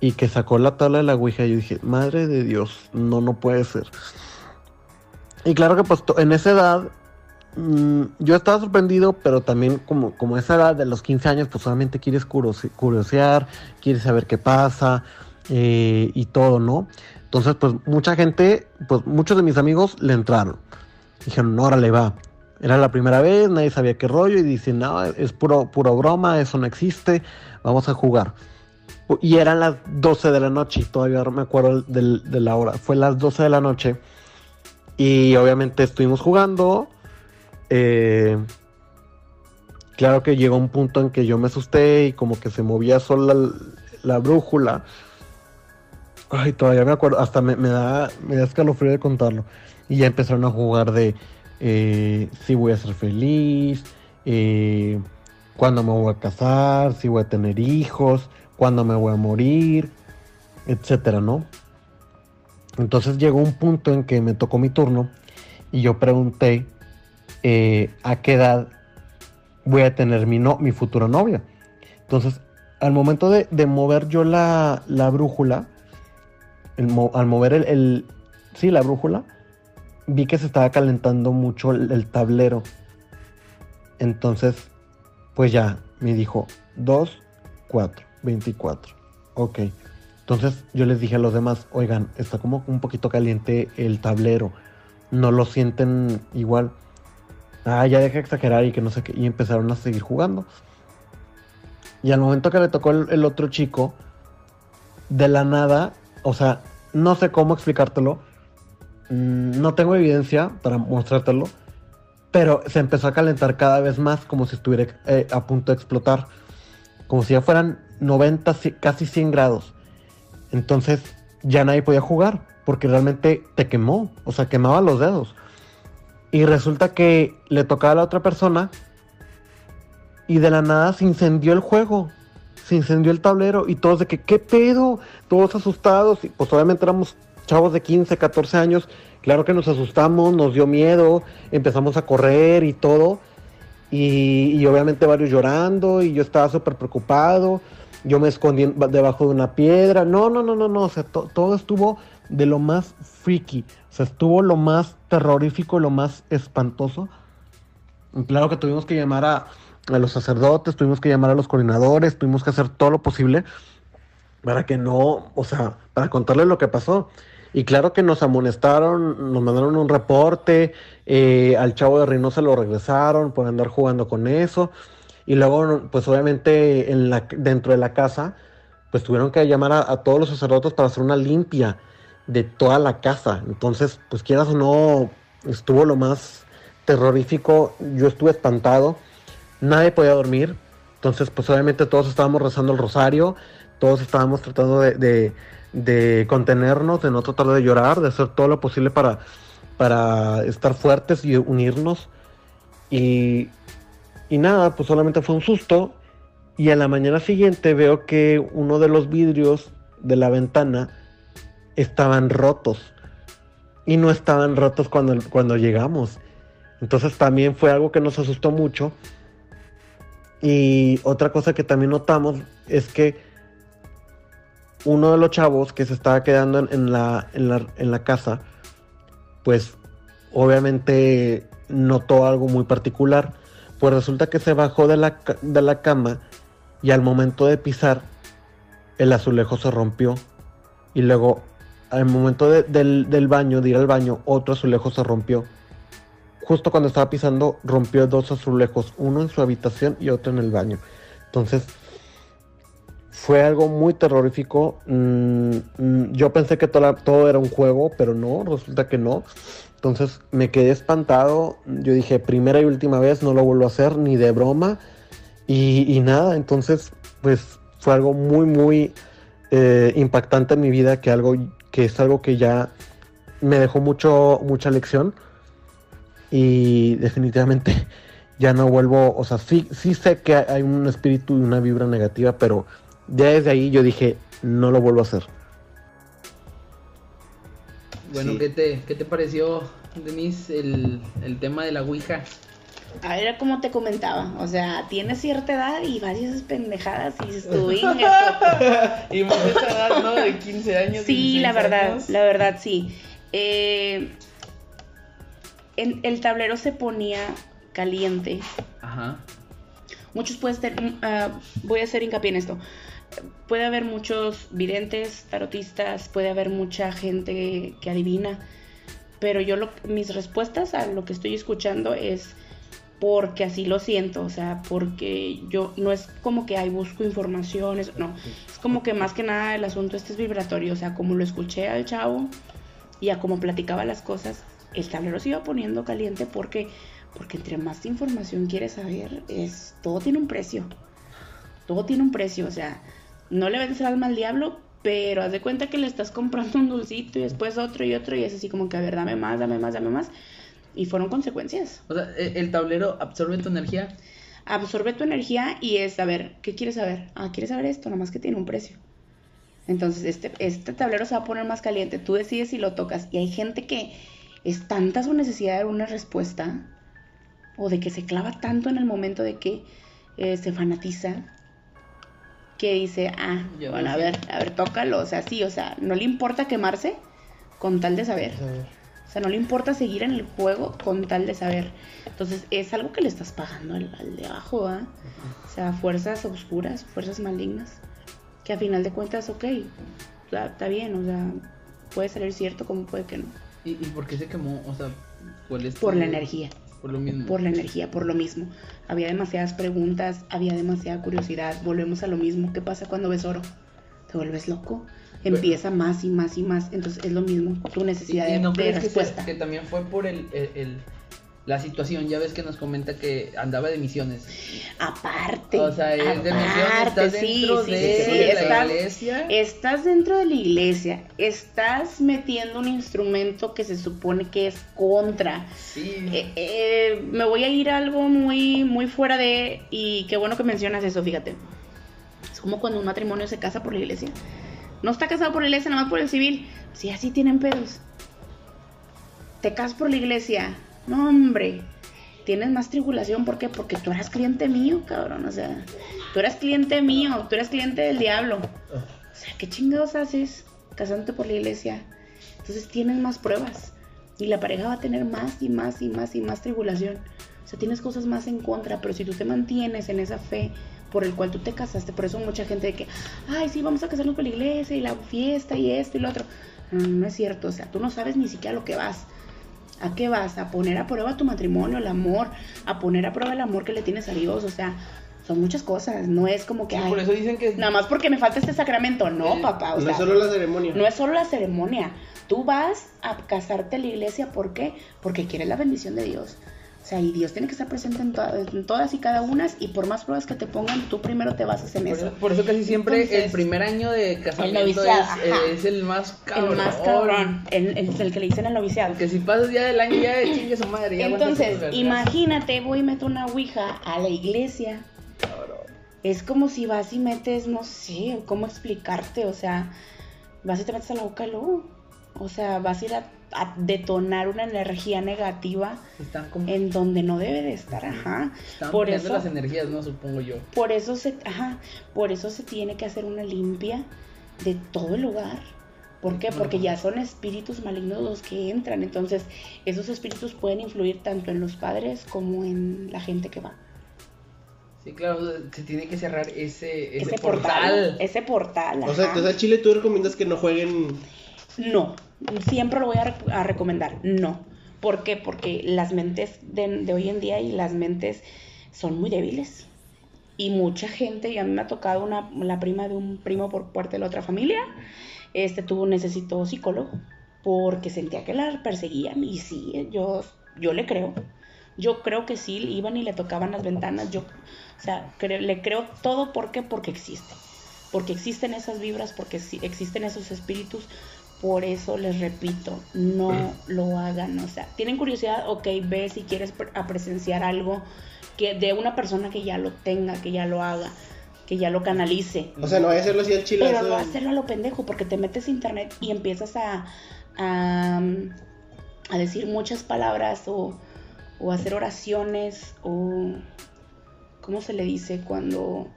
Y que sacó la tabla de la Ouija. Y yo dije, madre de Dios, no, no puede ser. Y claro que pues en esa edad mm, yo estaba sorprendido, pero también como, como esa edad de los 15 años, pues solamente quieres curiosear, quieres saber qué pasa eh, y todo, ¿no? Entonces, pues mucha gente, pues muchos de mis amigos le entraron. Dijeron, no, órale, va. Era la primera vez, nadie sabía qué rollo y dicen, no, es puro, puro broma, eso no existe, vamos a jugar. Y eran las 12 de la noche, y todavía me acuerdo de la hora. Fue las 12 de la noche y obviamente estuvimos jugando. Eh, claro que llegó un punto en que yo me asusté y como que se movía sola la, la brújula. Ay, todavía me acuerdo, hasta me, me da, me da escalofrío de contarlo. Y ya empezaron a jugar de eh, si voy a ser feliz, eh, cuándo me voy a casar, si voy a tener hijos, cuándo me voy a morir, etcétera, ¿no? Entonces llegó un punto en que me tocó mi turno y yo pregunté eh, a qué edad voy a tener mi, no, mi futura novia. Entonces, al momento de, de mover yo la, la brújula, al mover el, el- sí, la brújula, vi que se estaba calentando mucho el, el tablero. Entonces, pues ya, me dijo 2, 4, 24. Ok. Entonces yo les dije a los demás, oigan, está como un poquito caliente el tablero. No lo sienten igual. Ah, ya deja de exagerar y que no sé qué. Y empezaron a seguir jugando. Y al momento que le tocó el, otro chico, de la nada, o sea, no sé cómo explicártelo. mm, No tengo evidencia para mostrártelo. Pero se empezó a calentar cada vez más como si estuviera eh, a punto de explotar. Como si ya fueran 90, ci- casi 100 grados. Entonces ya nadie podía jugar porque realmente te quemó, o sea, quemaba los dedos. Y resulta que le tocaba a la otra persona y de la nada se incendió el juego, se incendió el tablero y todos de que, ¿qué pedo? Todos asustados y pues obviamente éramos chavos de 15, 14 años, claro que nos asustamos, nos dio miedo, empezamos a correr y todo. Y, obviamente varios llorando y yo estaba súper preocupado. Yo me escondí debajo de una piedra. No, no, no, no, no. O sea, to- todo estuvo de lo más freaky. O sea, estuvo lo más terrorífico, lo más espantoso. Claro que tuvimos que llamar a, a los sacerdotes, tuvimos que llamar a los coordinadores, tuvimos que hacer todo lo posible para que no, o sea, para contarles lo que pasó. Y claro que nos amonestaron, nos mandaron un reporte, eh, al chavo de Reynosa lo regresaron por andar jugando con eso. Y luego, pues obviamente dentro de la casa, pues tuvieron que llamar a todos los sacerdotes para hacer una limpia de toda la casa. Entonces, pues quieras o no, estuvo lo más terrorífico. Yo estuve espantado, nadie podía dormir. Entonces, pues obviamente todos estábamos rezando el rosario, todos estábamos tratando de, de- contenernos, de no tratar de llorar, de hacer todo lo posible para, para estar fuertes y unirnos. Y, y nada, pues solamente fue un susto. Y a la mañana siguiente veo que uno de los vidrios de la ventana estaban rotos. Y no estaban rotos cuando, cuando llegamos. Entonces también fue algo que nos asustó mucho. Y otra cosa que también notamos es que uno de los chavos que se estaba quedando en, la, en, la, en la casa, pues obviamente notó algo muy particular. Pues resulta que se bajó de la, de la cama y al momento de pisar, el azulejo se rompió. Y luego al momento de- del, del baño, de ir al baño, otro azulejo se rompió. Justo cuando estaba pisando, rompió dos azulejos, uno en su habitación y otro en el baño. Entonces, fue algo muy terrorífico. Mm, mm, yo pensé que toda- todo era un juego, pero no, resulta que no. Entonces me quedé espantado. Yo dije, primera y última vez, no lo vuelvo a hacer ni de broma. Y, y nada, entonces, pues fue algo muy, muy eh, impactante en mi vida, que, algo, que es algo que ya me dejó mucho, mucha lección. Y definitivamente ya no vuelvo, o sea, sí, sí sé que hay un espíritu y una vibra negativa, pero ya desde ahí yo dije, no lo vuelvo a hacer. Bueno, Sí. ¿qué, te, ¿qué te pareció, Denise, el, el tema de la Ouija? A ver, como te comentaba, o sea, tienes cierta edad y esas pendejadas y dices tú, "Inga, y más esa edad, ¿no? De 15 años. Sí, 16 la verdad, años. la verdad, sí. Eh, en- el tablero se ponía caliente. Ajá. Muchos pueden tener, mm, ah, voy a hacer hincapié en esto. Puede haber muchos videntes, tarotistas, puede haber mucha gente que adivina, pero yo lo, mis respuestas a lo que estoy escuchando es porque así lo siento, o sea, porque yo no es como que hay busco informaciones, no, es como que más que nada el asunto este es vibratorio, o sea, como lo escuché al chavo y a como platicaba las cosas, el tablero se iba poniendo caliente porque porque entre más información quieres saber, es todo tiene un precio. Todo tiene un precio, o sea, no le vendes el alma al diablo, pero haz de cuenta que le estás comprando un dulcito y después otro y otro y es así como que a ver, dame más, dame más, dame más. Y fueron consecuencias. O sea, e- el tablero absorbe tu energía. Absorbe tu energía y es, a ver, ¿qué quieres saber? Ah, ¿quieres saber esto? Nomás que tiene un precio. Entonces, este, este tablero se va a poner más caliente. Tú decides si lo tocas. Y hay gente que es tanta su necesidad de dar una respuesta o de que se clava tanto en el momento de que eh, se fanatiza que dice, ah, Yo bueno, a ver, a ver, tócalo. O sea, sí, o sea, no le importa quemarse con tal de saber. Sea, no le importa seguir en el juego con tal de saber. Entonces, es algo que le estás pagando al, al de abajo, ¿ah? O sea, fuerzas oscuras, fuerzas malignas. Que a final de cuentas, ok, está, bien, o sea, puede salir cierto como puede que no. ¿Y, y por qué se quemó? O sea, ¿cuál es Por la energía, Por lo mismo. por la energía, por lo mismo. Había demasiadas preguntas, había demasiada curiosidad. Volvemos a lo mismo. ¿Qué pasa cuando ves oro? Te vuelves loco. Empieza más y más y más. Entonces es lo mismo. Tu ¿Y, necesidad y de, no de crees respuesta. que también fue por el, el- el- la situación? Ya ves que nos comenta que andaba de misiones. Aparte. O sea, es de misiones, aparte, estás sí, dentro sí, de sí, la estás- iglesia. Estás dentro de la iglesia, estás metiendo un instrumento que se supone que es contra. Sí. Eh, eh, me voy a ir a algo muy, muy fuera de... Y qué bueno que mencionas eso, fíjate. Es como cuando un matrimonio se casa por la iglesia. No está casado por la iglesia, nada más por el civil. Sí, así tienen pedos. Te casas por la iglesia. No, hombre. Tienes más tribulación, ¿por qué? Porque tú eras cliente mío, cabrón. O sea, tú eras cliente mío, tú eras cliente del diablo. O sea, ¿qué chingados haces casándote por la iglesia? Entonces tienes más pruebas. Y la pareja va a tener más y más y más y más tribulación. O sea, tienes cosas más en contra, pero si tú te mantienes en esa fe por el cual tú te casaste, por eso mucha gente de que, ay, sí, vamos a casarnos por la iglesia y la fiesta y esto y lo otro. No, no es cierto, o sea, tú no sabes ni siquiera lo que vas. ¿A qué vas? A poner a prueba tu matrimonio, el amor, a poner a prueba el amor que le tienes a Dios, o sea, son muchas cosas, no es como que, Sí, ay, por eso dicen que nada más porque me falta este sacramento, no, papá, o No sea, es solo la ceremonia. no es solo la ceremonia. Tú vas a casarte a la iglesia, ¿por qué? Porque quieres la bendición de Dios. O sea, y Dios tiene que estar presente en, to- en todas y cada una, y por más pruebas que te pongan, tú primero te basas en por eso. eso, por eso casi siempre Entonces, el primer año de casamiento es, noviciado, ajá. es el más cabrón. el más cabrón, el, el- el que le dicen el noviciado. Porque si pasas ya del año ya de chingue su madre. ya Entonces, imagínate, voy y meto una ouija a la iglesia. Cabrón. Es como si vas y metes, no sé, cómo explicarte, o sea, vas y te metes a la boca del lobo. O sea, vas a ir a, a detonar una energía negativa Están como en donde no debe de estar, ajá. están Por eso, las energías, no supongo yo. por eso se, ajá, por eso se tiene que hacer una limpia de todo el lugar. ¿Por qué? Porque ya son espíritus malignos los que entran. Entonces, esos espíritus pueden influir tanto en los padres como en la gente que va. Sí, claro, se tiene que cerrar ese, ese, ese portal. portal. Ese portal. O sea, entonces a Chile tú recomiendas que no jueguen. No, siempre lo voy a, rec- a recomendar, no. ¿Por qué? Porque las mentes de, de hoy en día y las mentes son muy débiles. Y mucha gente, y a mí me ha tocado una, la prima de un primo por parte de la otra familia, este tuvo, necesitó psicólogo, porque sentía que la perseguían, y sí, yo, yo le creo. Yo creo que sí, iban y le tocaban las ventanas, yo, o sea, cre- le creo todo, ¿por qué? Porque existe. Porque existen esas vibras, porque existen esos espíritus, por eso les repito, no lo hagan. O sea, tienen curiosidad, ok, ve si quieres a presenciar algo que de una persona que ya lo tenga, que ya lo haga, que ya lo canalice. O sea, no vaya a hacerlo así al chilazo. Pero no hacerlo a lo pendejo, porque te metes a internet y empiezas a, a, a decir muchas palabras o, o hacer oraciones o... ¿Cómo se le dice? Cuando,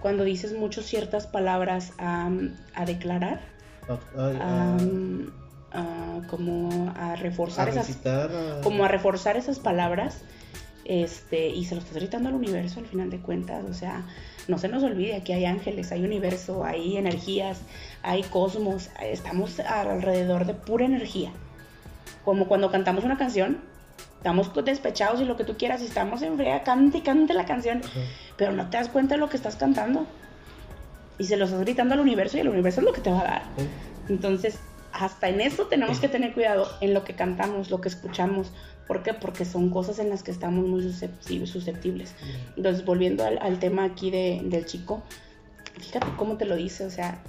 cuando dices mucho ciertas palabras a, a declarar, a, a- como a reforzar a esas como a reforzar esas palabras este y se lo estás gritando al universo al final de cuentas o sea no se nos olvide que hay ángeles hay universo hay energías hay cosmos estamos alrededor de pura energía como cuando cantamos una canción estamos despechados y lo que tú quieras y estamos en fría cante y cante la canción Ajá. pero no te das cuenta de lo que estás cantando y se lo estás gritando al universo y el universo es lo que te va a dar entonces, hasta en eso tenemos que tener cuidado en lo que cantamos, lo que escuchamos. ¿Por qué? Porque son cosas en las que estamos muy susceptibles. Entonces, volviendo al, al tema aquí de- del chico, fíjate cómo te lo dice, o sea,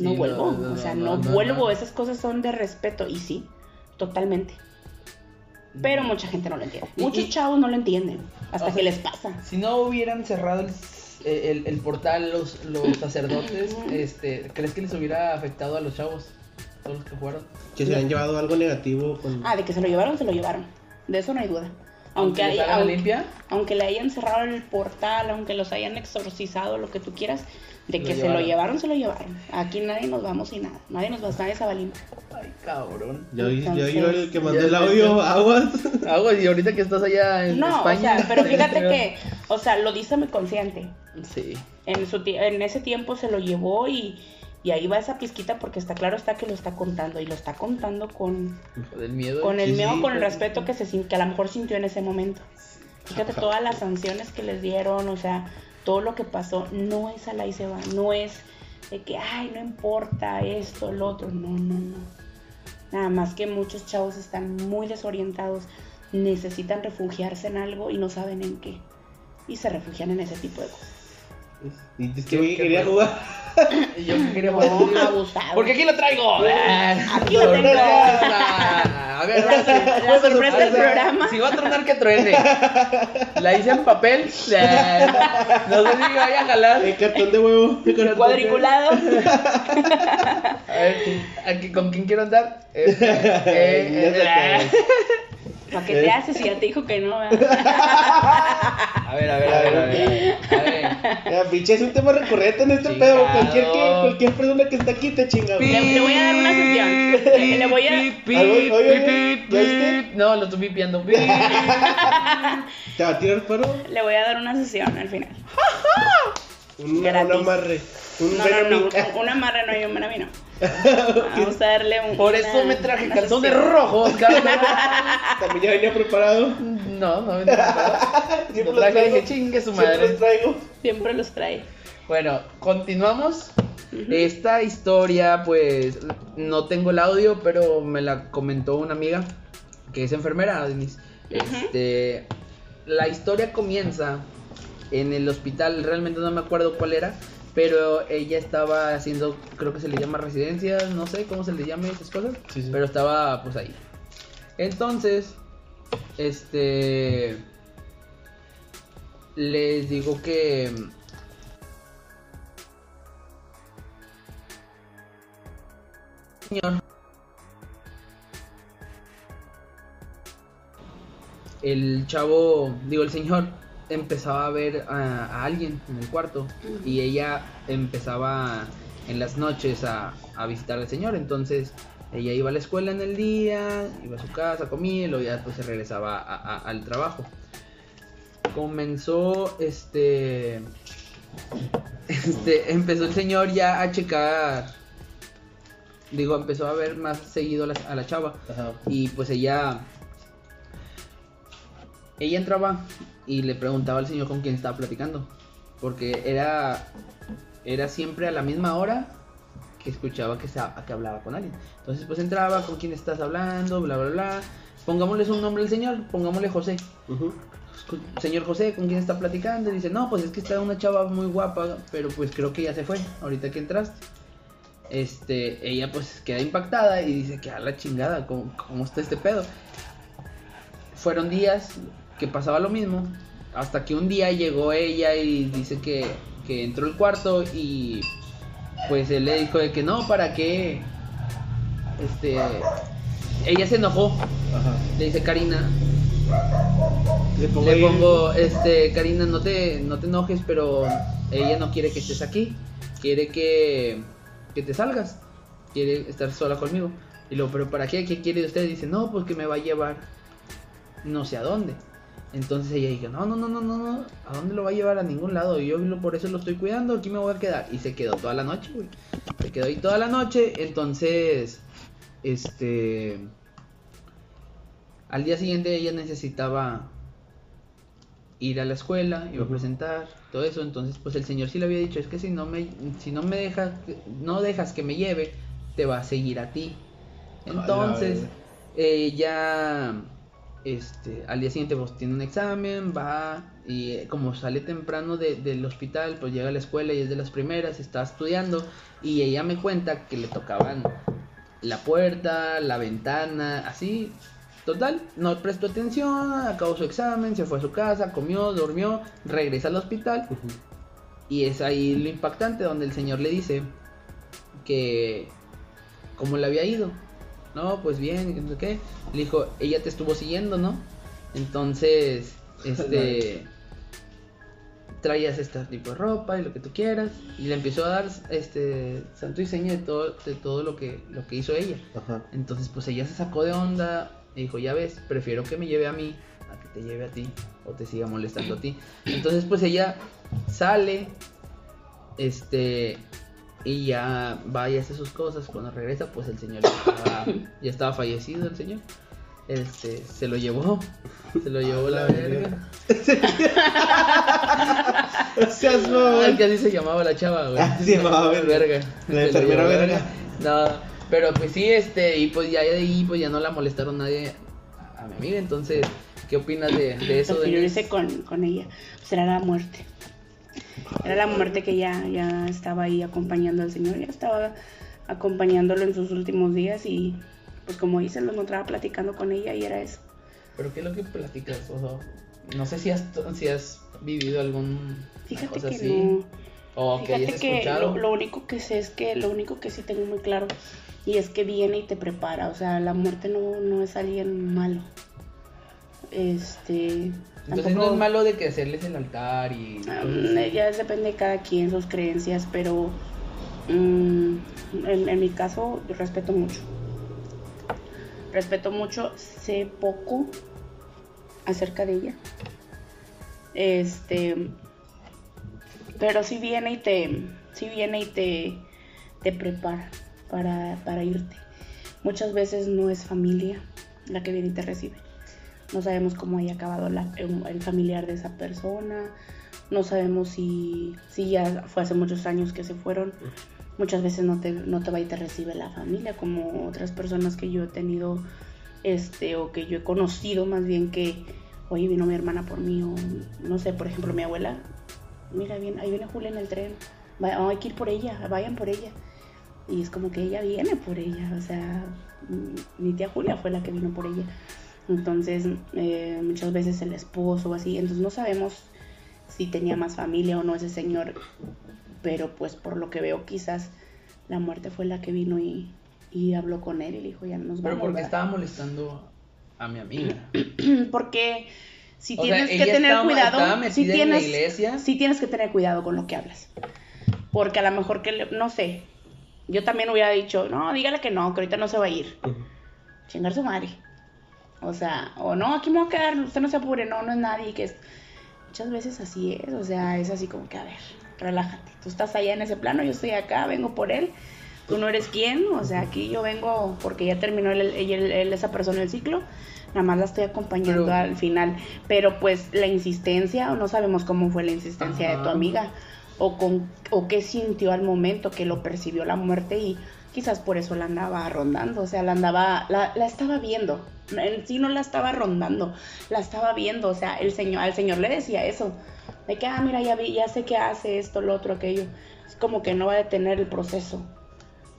no Sí, vuelvo, no, o sea, no, vuelvo, esas cosas son de respeto, y sí, totalmente. Pero mucha gente no lo entiende. Muchos y- chavos no lo entienden, hasta sea, que les pasa. Si no hubieran cerrado el, el- el portal los, los sacerdotes, este, ¿crees que les hubiera afectado a los chavos? Todos los que jugaron. Que se han llevado algo negativo con. Ah, de que se lo llevaron, se lo llevaron. De eso no hay duda. Aunque, les hay, hagan la aunque- limpia. aunque le hayan cerrado el portal, aunque los hayan exorcizado, lo que tú quieras, de Lo que se llevaron. lo llevaron, se lo llevaron. Aquí nadie nos vamos sin nada. Nadie nos va nadie se va limpio. Ay, cabrón. Yo, yo, el que mandó Ya, el ya, audio, ya. aguas. Güey, y ahorita que estás allá en No, España. o sea, pero fíjate que, o sea, lo dice muy consciente. Sí. En, su, en ese tiempo se lo llevó y, y ahí va esa pizquita porque está claro está que lo está contando y lo está contando con, Del miedo. con el miedo, sí, con el respeto que, se, que a lo mejor sintió en ese momento. Fíjate todas las sanciones que les dieron, o sea, todo lo que pasó, no es a la y se va, no es de que, ay, no importa esto, lo otro, no, no, no. Nada más que muchos chavos están muy desorientados, necesitan refugiarse en algo y no saben en qué. Y se refugian en ese tipo de cosas. Y es ¿Qué- que quería jugar. Y yo quería jugar. Porque aquí lo traigo. Aquí lo tengo. Sorpresa. A ver, La, sor- la sorpresa del programa. Si va a tronar, que truene. La hice en papel. No sé si me vaya a jalar. El cartón de huevo. el Cuadriculado. A ver, aquí, ¿con quién quiero andar? Este, eh, eh, sé ¿Para qué te haces si ya te dijo que no? A ver, a ver, a ver, a ver. Ya, pinche, es un tema recurrente en este Chingado. pedo. Cualquier, que, cualquier persona que está aquí te chinga. güey. Le- le voy a dar una sesión. Le- le voy a-. No, lo estoy pipiando. Pip. ¿Te va a tirar paro? Le voy a dar una sesión al final. Un, un amarre. Un No, no, un- una amarra no y un Benamino. Vamos a darle un. Por una- eso me traje calzones sesión. rojos, cabrón. También ya venía preparado. No, no me traje. Siempre Lo los traje dije, chingue su Siempre madre. los traigo. Siempre los trae. Bueno, continuamos. Esta historia, pues, no tengo el audio, pero me la comentó una amiga que es enfermera, Denise. Este, la historia comienza en el hospital, realmente no me acuerdo cuál era, pero ella estaba haciendo, creo que se le llama residencia, no sé cómo se le llame esas cosas, Sí, sí. pero estaba pues ahí. Entonces, este, les digo que señor. El chavo, digo, el señor empezaba a ver a, a alguien en el cuarto y ella empezaba en las noches a, a visitar al señor. Entonces ella iba a la escuela en el día, iba a su casa, comía y luego ya pues se regresaba a- al trabajo. comenzó este este empezó el señor ya a checar digo empezó a ver más seguido a la, a la chava Ajá. y pues ella ella entraba y le preguntaba al señor con quién estaba platicando porque era era siempre a la misma hora que escuchaba que, sa- que hablaba con alguien entonces pues entraba con quién estás hablando bla bla bla pongámosle un nombre al señor pongámosle José Ujú. señor José, ¿con quién está platicando? Y dice, no, pues es que está una chava muy guapa, pero pues creo que ya se fue, ahorita que entraste. Este, ella pues queda impactada y dice que a la chingada, ¿cómo, cómo está este pedo? Fueron días que pasaba lo mismo, hasta que un día llegó ella y dice que, que entró al cuarto y pues él le dijo de que no, ¿para qué? Este, ella se enojó, Ajá. le dice Karina, Le pongo, le ahí- pongo, este, Karina, no te, no te enojes, pero ella no quiere que estés aquí. Quiere que, que te salgas. Quiere estar sola conmigo. Y luego, ¿pero para qué? ¿Qué quiere usted? Dice, no, pues que me va a llevar no sé a dónde. Entonces ella dijo, no, no, no, no, no, no, ¿a dónde lo va a llevar? A ningún lado. Y yo por eso lo estoy cuidando, aquí me voy a quedar. Y se quedó toda la noche, güey. Se quedó ahí toda la noche. Entonces, este... Al día siguiente ella necesitaba ir a la escuela, iba a presentar, todo eso, entonces pues el señor sí le había dicho, es que si no me si no me dejas no dejas que me lleve, te va a seguir a ti. Entonces, ella este al día siguiente pues tiene un examen, va y eh, como sale temprano de- del hospital, pues llega a la escuela y es de las primeras, está estudiando y ella me cuenta que le tocaban la puerta, la ventana, así. Total, no prestó atención, acabó su examen, se fue a su casa, comió, durmió, regresa al hospital y es ahí lo impactante donde el señor le dice que cómo le había ido. No, pues bien, que no sé qué. Le dijo, ella te estuvo siguiendo, ¿no? Entonces, este traías este tipo de ropa y lo que tú quieras y le empezó a dar este santo y seña de todo de todo lo que lo que hizo ella. Ajá. Entonces, pues ella se sacó de onda y dijo, ya ves, prefiero que me lleve a mí a que te lleve a ti o te siga molestando a ti. Entonces, pues ella sale, este, y ya va y hace sus cosas. Cuando regresa, pues el señor ya estaba, ya estaba fallecido, el señor. Este, se lo llevó, se lo llevó la la verga. Seas mamón. Que así se llamaba la chava, güey. Ah, se llamaba verga. La enfermera verga. No, pero pues sí, este, y pues ya de ahí, pues ya no la molestaron nadie a mi amiga. Entonces, ¿qué opinas de, de eso? Lo que yo hice con, con ella, pues era la muerte. Era la muerte que ya, ya estaba ahí acompañando al Señor, ya estaba acompañándolo en sus últimos días y pues como dice, lo encontraba platicando con ella y era eso. ¿Pero qué es lo que platicas? O sea, no sé si has, si has vivido algún Fíjate cosa que así. no. O que Fíjate que escuchado. lo, lo único que sé es que lo único que sí tengo muy claro y es que viene y te prepara, o sea, la muerte no, no es alguien malo. Este, Entonces no es malo de que hacerles el altar y... Um, ya depende de cada quien sus creencias, pero mm, en, en mi caso yo respeto mucho. Respeto mucho, sé poco acerca de ella. Este, pero si viene y te, si viene y te, te prepara para, para irte. Muchas veces no es familia la que viene y te recibe. No sabemos cómo haya acabado la- el, familiar de esa persona. No sabemos si, si ya fue hace muchos años que se fueron. Muchas veces no te, no te va y te recibe la familia, como otras personas que yo he tenido, este, o que yo he conocido más bien que, oye, vino mi hermana por mí, o no sé, por ejemplo, mi abuela, mira, bien, ahí viene Julia en el tren, va- oh, hay que ir por ella, vayan por ella. Y es como que ella viene por ella, o sea, mm, mi tía Julia fue la que vino por ella. Entonces, eh, muchas veces el esposo o así, entonces no sabemos si tenía más familia o no ese señor, pero pues por lo que veo quizás la muerte fue la que vino y, y habló con él y le dijo, ya no nos Pero vamos. porque ¿verdad?". estaba molestando a mi amiga. Porque si O sea, tienes que tener estaba- cuidado, estaba si tienes, iglesia. sí tienes que tener cuidado con lo que hablas. Porque a lo mejor que, le- no sé, yo también hubiera dicho, no, dígale que no, que ahorita no se va a ir. Chingar su madre. O sea, o no, aquí me voy a quedar, usted no se apure, no, no es nadie que es... muchas veces así es, o sea, es así como que, a ver, relájate, tú estás allá en ese plano, yo estoy acá, vengo por él, tú no eres quien, o sea, aquí yo vengo porque ya terminó él, él- él- esa persona el ciclo, nada más la estoy acompañando Pero- al final, pero pues la insistencia, o no sabemos cómo fue la insistencia de tu amiga, o, con, o qué sintió al momento que lo percibió la muerte y quizás por eso la andaba rondando, o sea, la andaba, la, la estaba viendo, en sí no la estaba rondando, la estaba viendo, o sea, el señor, al señor le decía eso, de que, ah, mira, ya vi, ya sé que hace esto, lo otro, aquello, es como que no va a detener el proceso.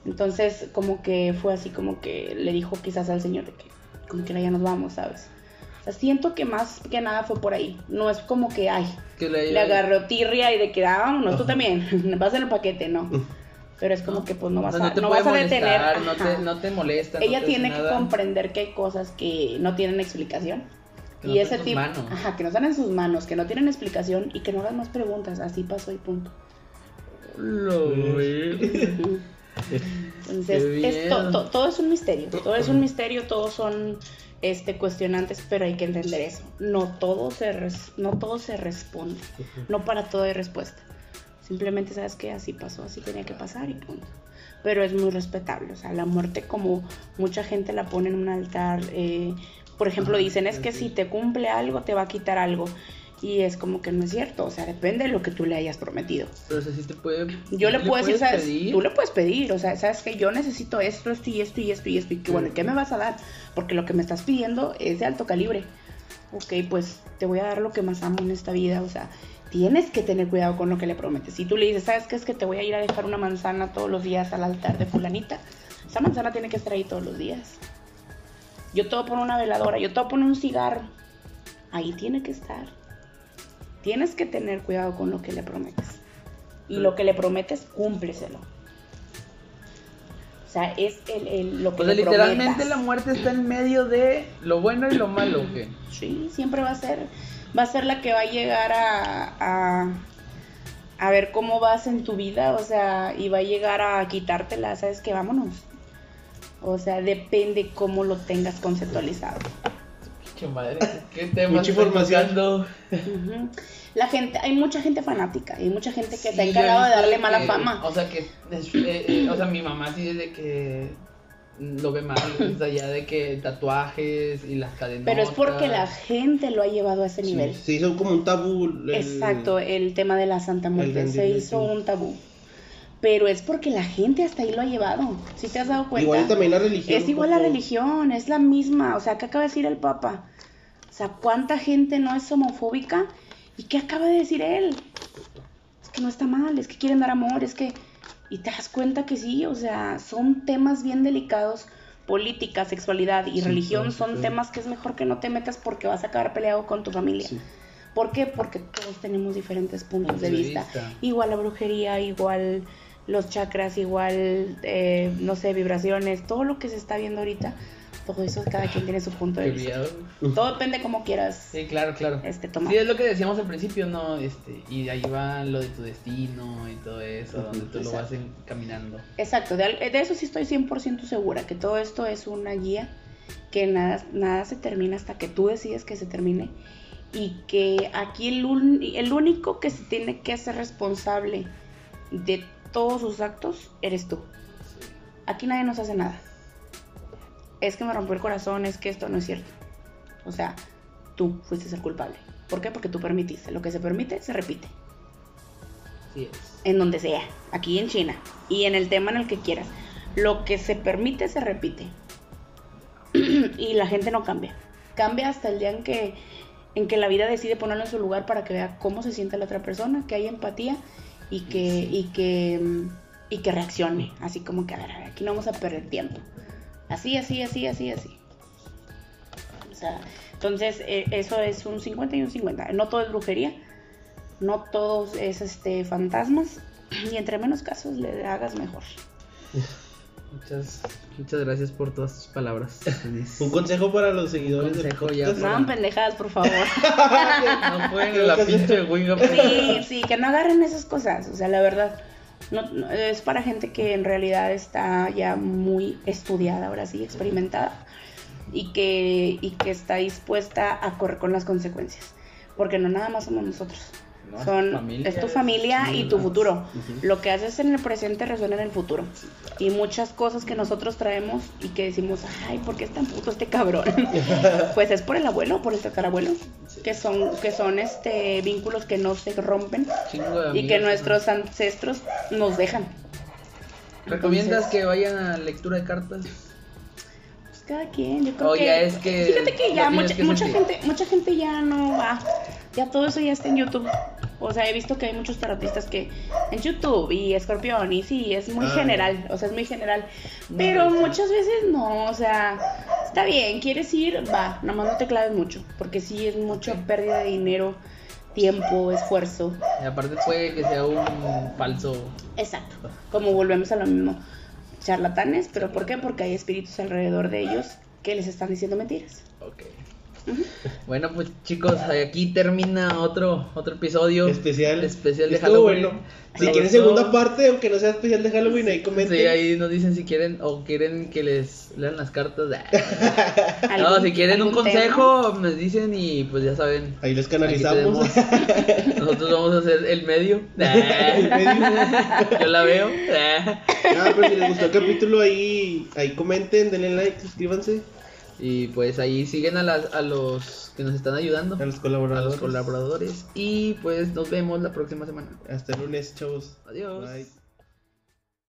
Entonces, como que fue así, como que le dijo quizás al señor de que, como que ya nos vamos, ¿sabes? O sea, siento que más que nada fue por ahí, no es como que, ay, Que le, le agarró tirria y de que, ah, vámonos, tú también, vas en el paquete, no. Pero es como No. que pues no vas a, no te no puede vas a molestar, detener. no te, no te molesta. no Ella te tiene que nada. comprender que hay cosas que no tienen explicación. Que y ese tipo, manos. ajá, que no están en sus manos, que no tienen explicación y que no hagas más preguntas, así pasó y punto. Lo. Entonces, es to- bien. to- todo es un misterio, todo es un misterio, todos son este cuestionantes, pero hay que entender eso. No todo se res- no todo se responde, no para todo hay respuesta. Simplemente sabes que así pasó, así tenía que pasar y punto. Pero es muy respetable, o sea, la muerte como mucha gente la pone en un altar, eh, por ejemplo, dicen es que si te cumple algo te va a quitar algo. Y es como que no es cierto, o sea, depende de lo que tú le hayas prometido. Pero o sea, sí te puede. Yo le puedo decir, ¿sabes? pedir. Tú le puedes pedir, o sea, ¿sabes que Yo necesito esto, esto y esto y esto y esto. Y que bueno, ¿qué me vas a dar? Porque lo que me estás pidiendo es de alto calibre. Ok, pues te voy a dar lo que más amo en esta vida, o sea, tienes que tener cuidado con lo que le prometes. Si tú le dices, ¿sabes qué? Es que te voy a ir a dejar una manzana todos los días al altar de fulanita, esa manzana tiene que estar ahí todos los días. Yo te voy a poner una veladora, yo te voy a poner un cigarro, ahí tiene que estar. Tienes que tener cuidado con lo que le prometes. Y lo que le prometes, cúmpleselo. O sea, es el, el- lo que O sea, le literalmente prometas. la muerte está en medio de lo bueno y lo malo. Sí, siempre va a ser, va a ser la que va a llegar a, a, a ver cómo vas en tu vida, o sea, y va a llegar a quitártela, ¿sabes qué? Vámonos. O sea, depende cómo lo tengas conceptualizado. Qué madre, qué tema. Mucha información. La gente, hay mucha gente fanática, hay mucha gente que Sí, yo he encargado de darle que- mala fama. O sea, que. eh, eh, o sea, mi mamá sí desde que lo ve mal. Sea, ya de que tatuajes y las cadenas. Pero es porque la gente lo ha llevado a ese nivel. Se hizo como un tabú. el- Exacto, el tema de la Santa Muerte se hizo sí. un tabú. Pero es porque la gente hasta ahí lo ha llevado. Si te has dado cuenta. Igual también la religión. Es igual la religión, es la misma. O sea, ¿qué acaba de decir el Papa? O sea, ¿cuánta gente no es homofóbica? ¿Y qué acaba de decir él? Es que no está mal, es que quieren dar amor, es que... Y te das cuenta que sí, o sea, son temas bien delicados. Política, sexualidad y Sí, religión son temas que es mejor que no te metas porque vas a acabar peleado con tu familia. ¿Por qué? Porque todos tenemos diferentes puntos de vista. vista. Igual la brujería, igual los chakras, igual, eh, no sé, vibraciones, todo lo que se está viendo ahorita, todo eso cada quien tiene su punto de Qué vista. Todo depende como quieras Sí, claro, claro. este, tomar. Sí, es lo que decíamos al principio, ¿no? Este, y de ahí va lo de tu destino y todo eso, donde tú lo vas Exacto. en- caminando. Exacto, de, al- de eso sí estoy 100% segura, que todo esto es una guía, que nada, nada se termina hasta que tú decides que se termine y que aquí el, un- el único que se tiene que hacer responsable de todos sus actos eres tú. Aquí nadie nos hace nada. Es que me rompió el corazón, es que esto no es cierto. O sea, tú fuiste el culpable. ¿Por qué? Porque tú permitiste. Lo que se permite, se repite Sí es. en donde sea, aquí en China y en el tema en el que quieras. Lo que se permite se repite. y la gente no cambia. Cambia hasta el día en que en que la vida decide ponerlo en su lugar para que vea cómo se siente la otra persona, que hay empatía y que y que y que reaccione, así como que a ver, a ver, aquí no vamos a perder tiempo. Así, así, así, así, así. O sea, entonces eh, eso es un 50 y un 50. No todo es brujería, no todo es este fantasmas y entre menos casos le hagas mejor. Muchas, muchas gracias por todas tus palabras. Un consejo para los seguidores Consejo del ya. No hagan pendejadas, por favor. no pueden en la pinche. Sí, sí, que no agarren esas cosas. O sea, la verdad, es para gente que en realidad está ya muy estudiada, ahora sí, experimentada, y que, y que está dispuesta a correr con las consecuencias. Porque no nada más somos nosotros. No, Son, familia, es tu familia y tu futuro. Lo que haces en el presente resuena en el futuro. Y muchas cosas que nosotros traemos y que decimos, ay, ¿por qué es tan puto este cabrón? pues es por el abuelo, por el tatarabuelo, que son, que son este vínculos que no se rompen y que nuestros ancestros nos dejan. ¿Recomiendas Entonces, que vayan a lectura de cartas? pues cada quien, yo creo que, ya es que fíjate que ya mucha, que mucha sentir. gente, mucha gente ya no va, ya todo eso ya está en YouTube. O sea, he visto que hay muchos tarotistas que en YouTube y Escorpión y sí, es muy Ah, general, o sea, es muy general. Pero muchas veces no, o sea, está bien, quieres ir, va, nomás no te claves mucho, porque sí es mucha pérdida de dinero, tiempo, esfuerzo. Y aparte puede que sea un falso. Exacto. Como volvemos a lo mismo. Charlatanes, pero ¿por qué? Porque hay espíritus alrededor de ellos que les están diciendo mentiras. Ok. Bueno, pues chicos, aquí termina otro otro episodio Especial. especial de Estuvo Halloween. bueno. Si ¿Les quieren gustó? segunda parte, aunque no sea especial de Halloween, ahí comenten. Sí, ahí nos dicen si quieren o quieren que les lean las cartas. no, ¿Algún- si quieren un consejo, me dicen y pues ya saben. Ahí los aquí canalizamos. Nosotros vamos a hacer el medio. El medio. Yo la veo. Ah, pero si les gustó el capítulo, ahí, ahí comenten, denle like, suscríbanse Y pues ahí siguen a, las, a los que nos están ayudando, a los a colaboradores. los colaboradores. Y pues nos vemos la próxima semana. Hasta el lunes, chavos. Adiós. Bye.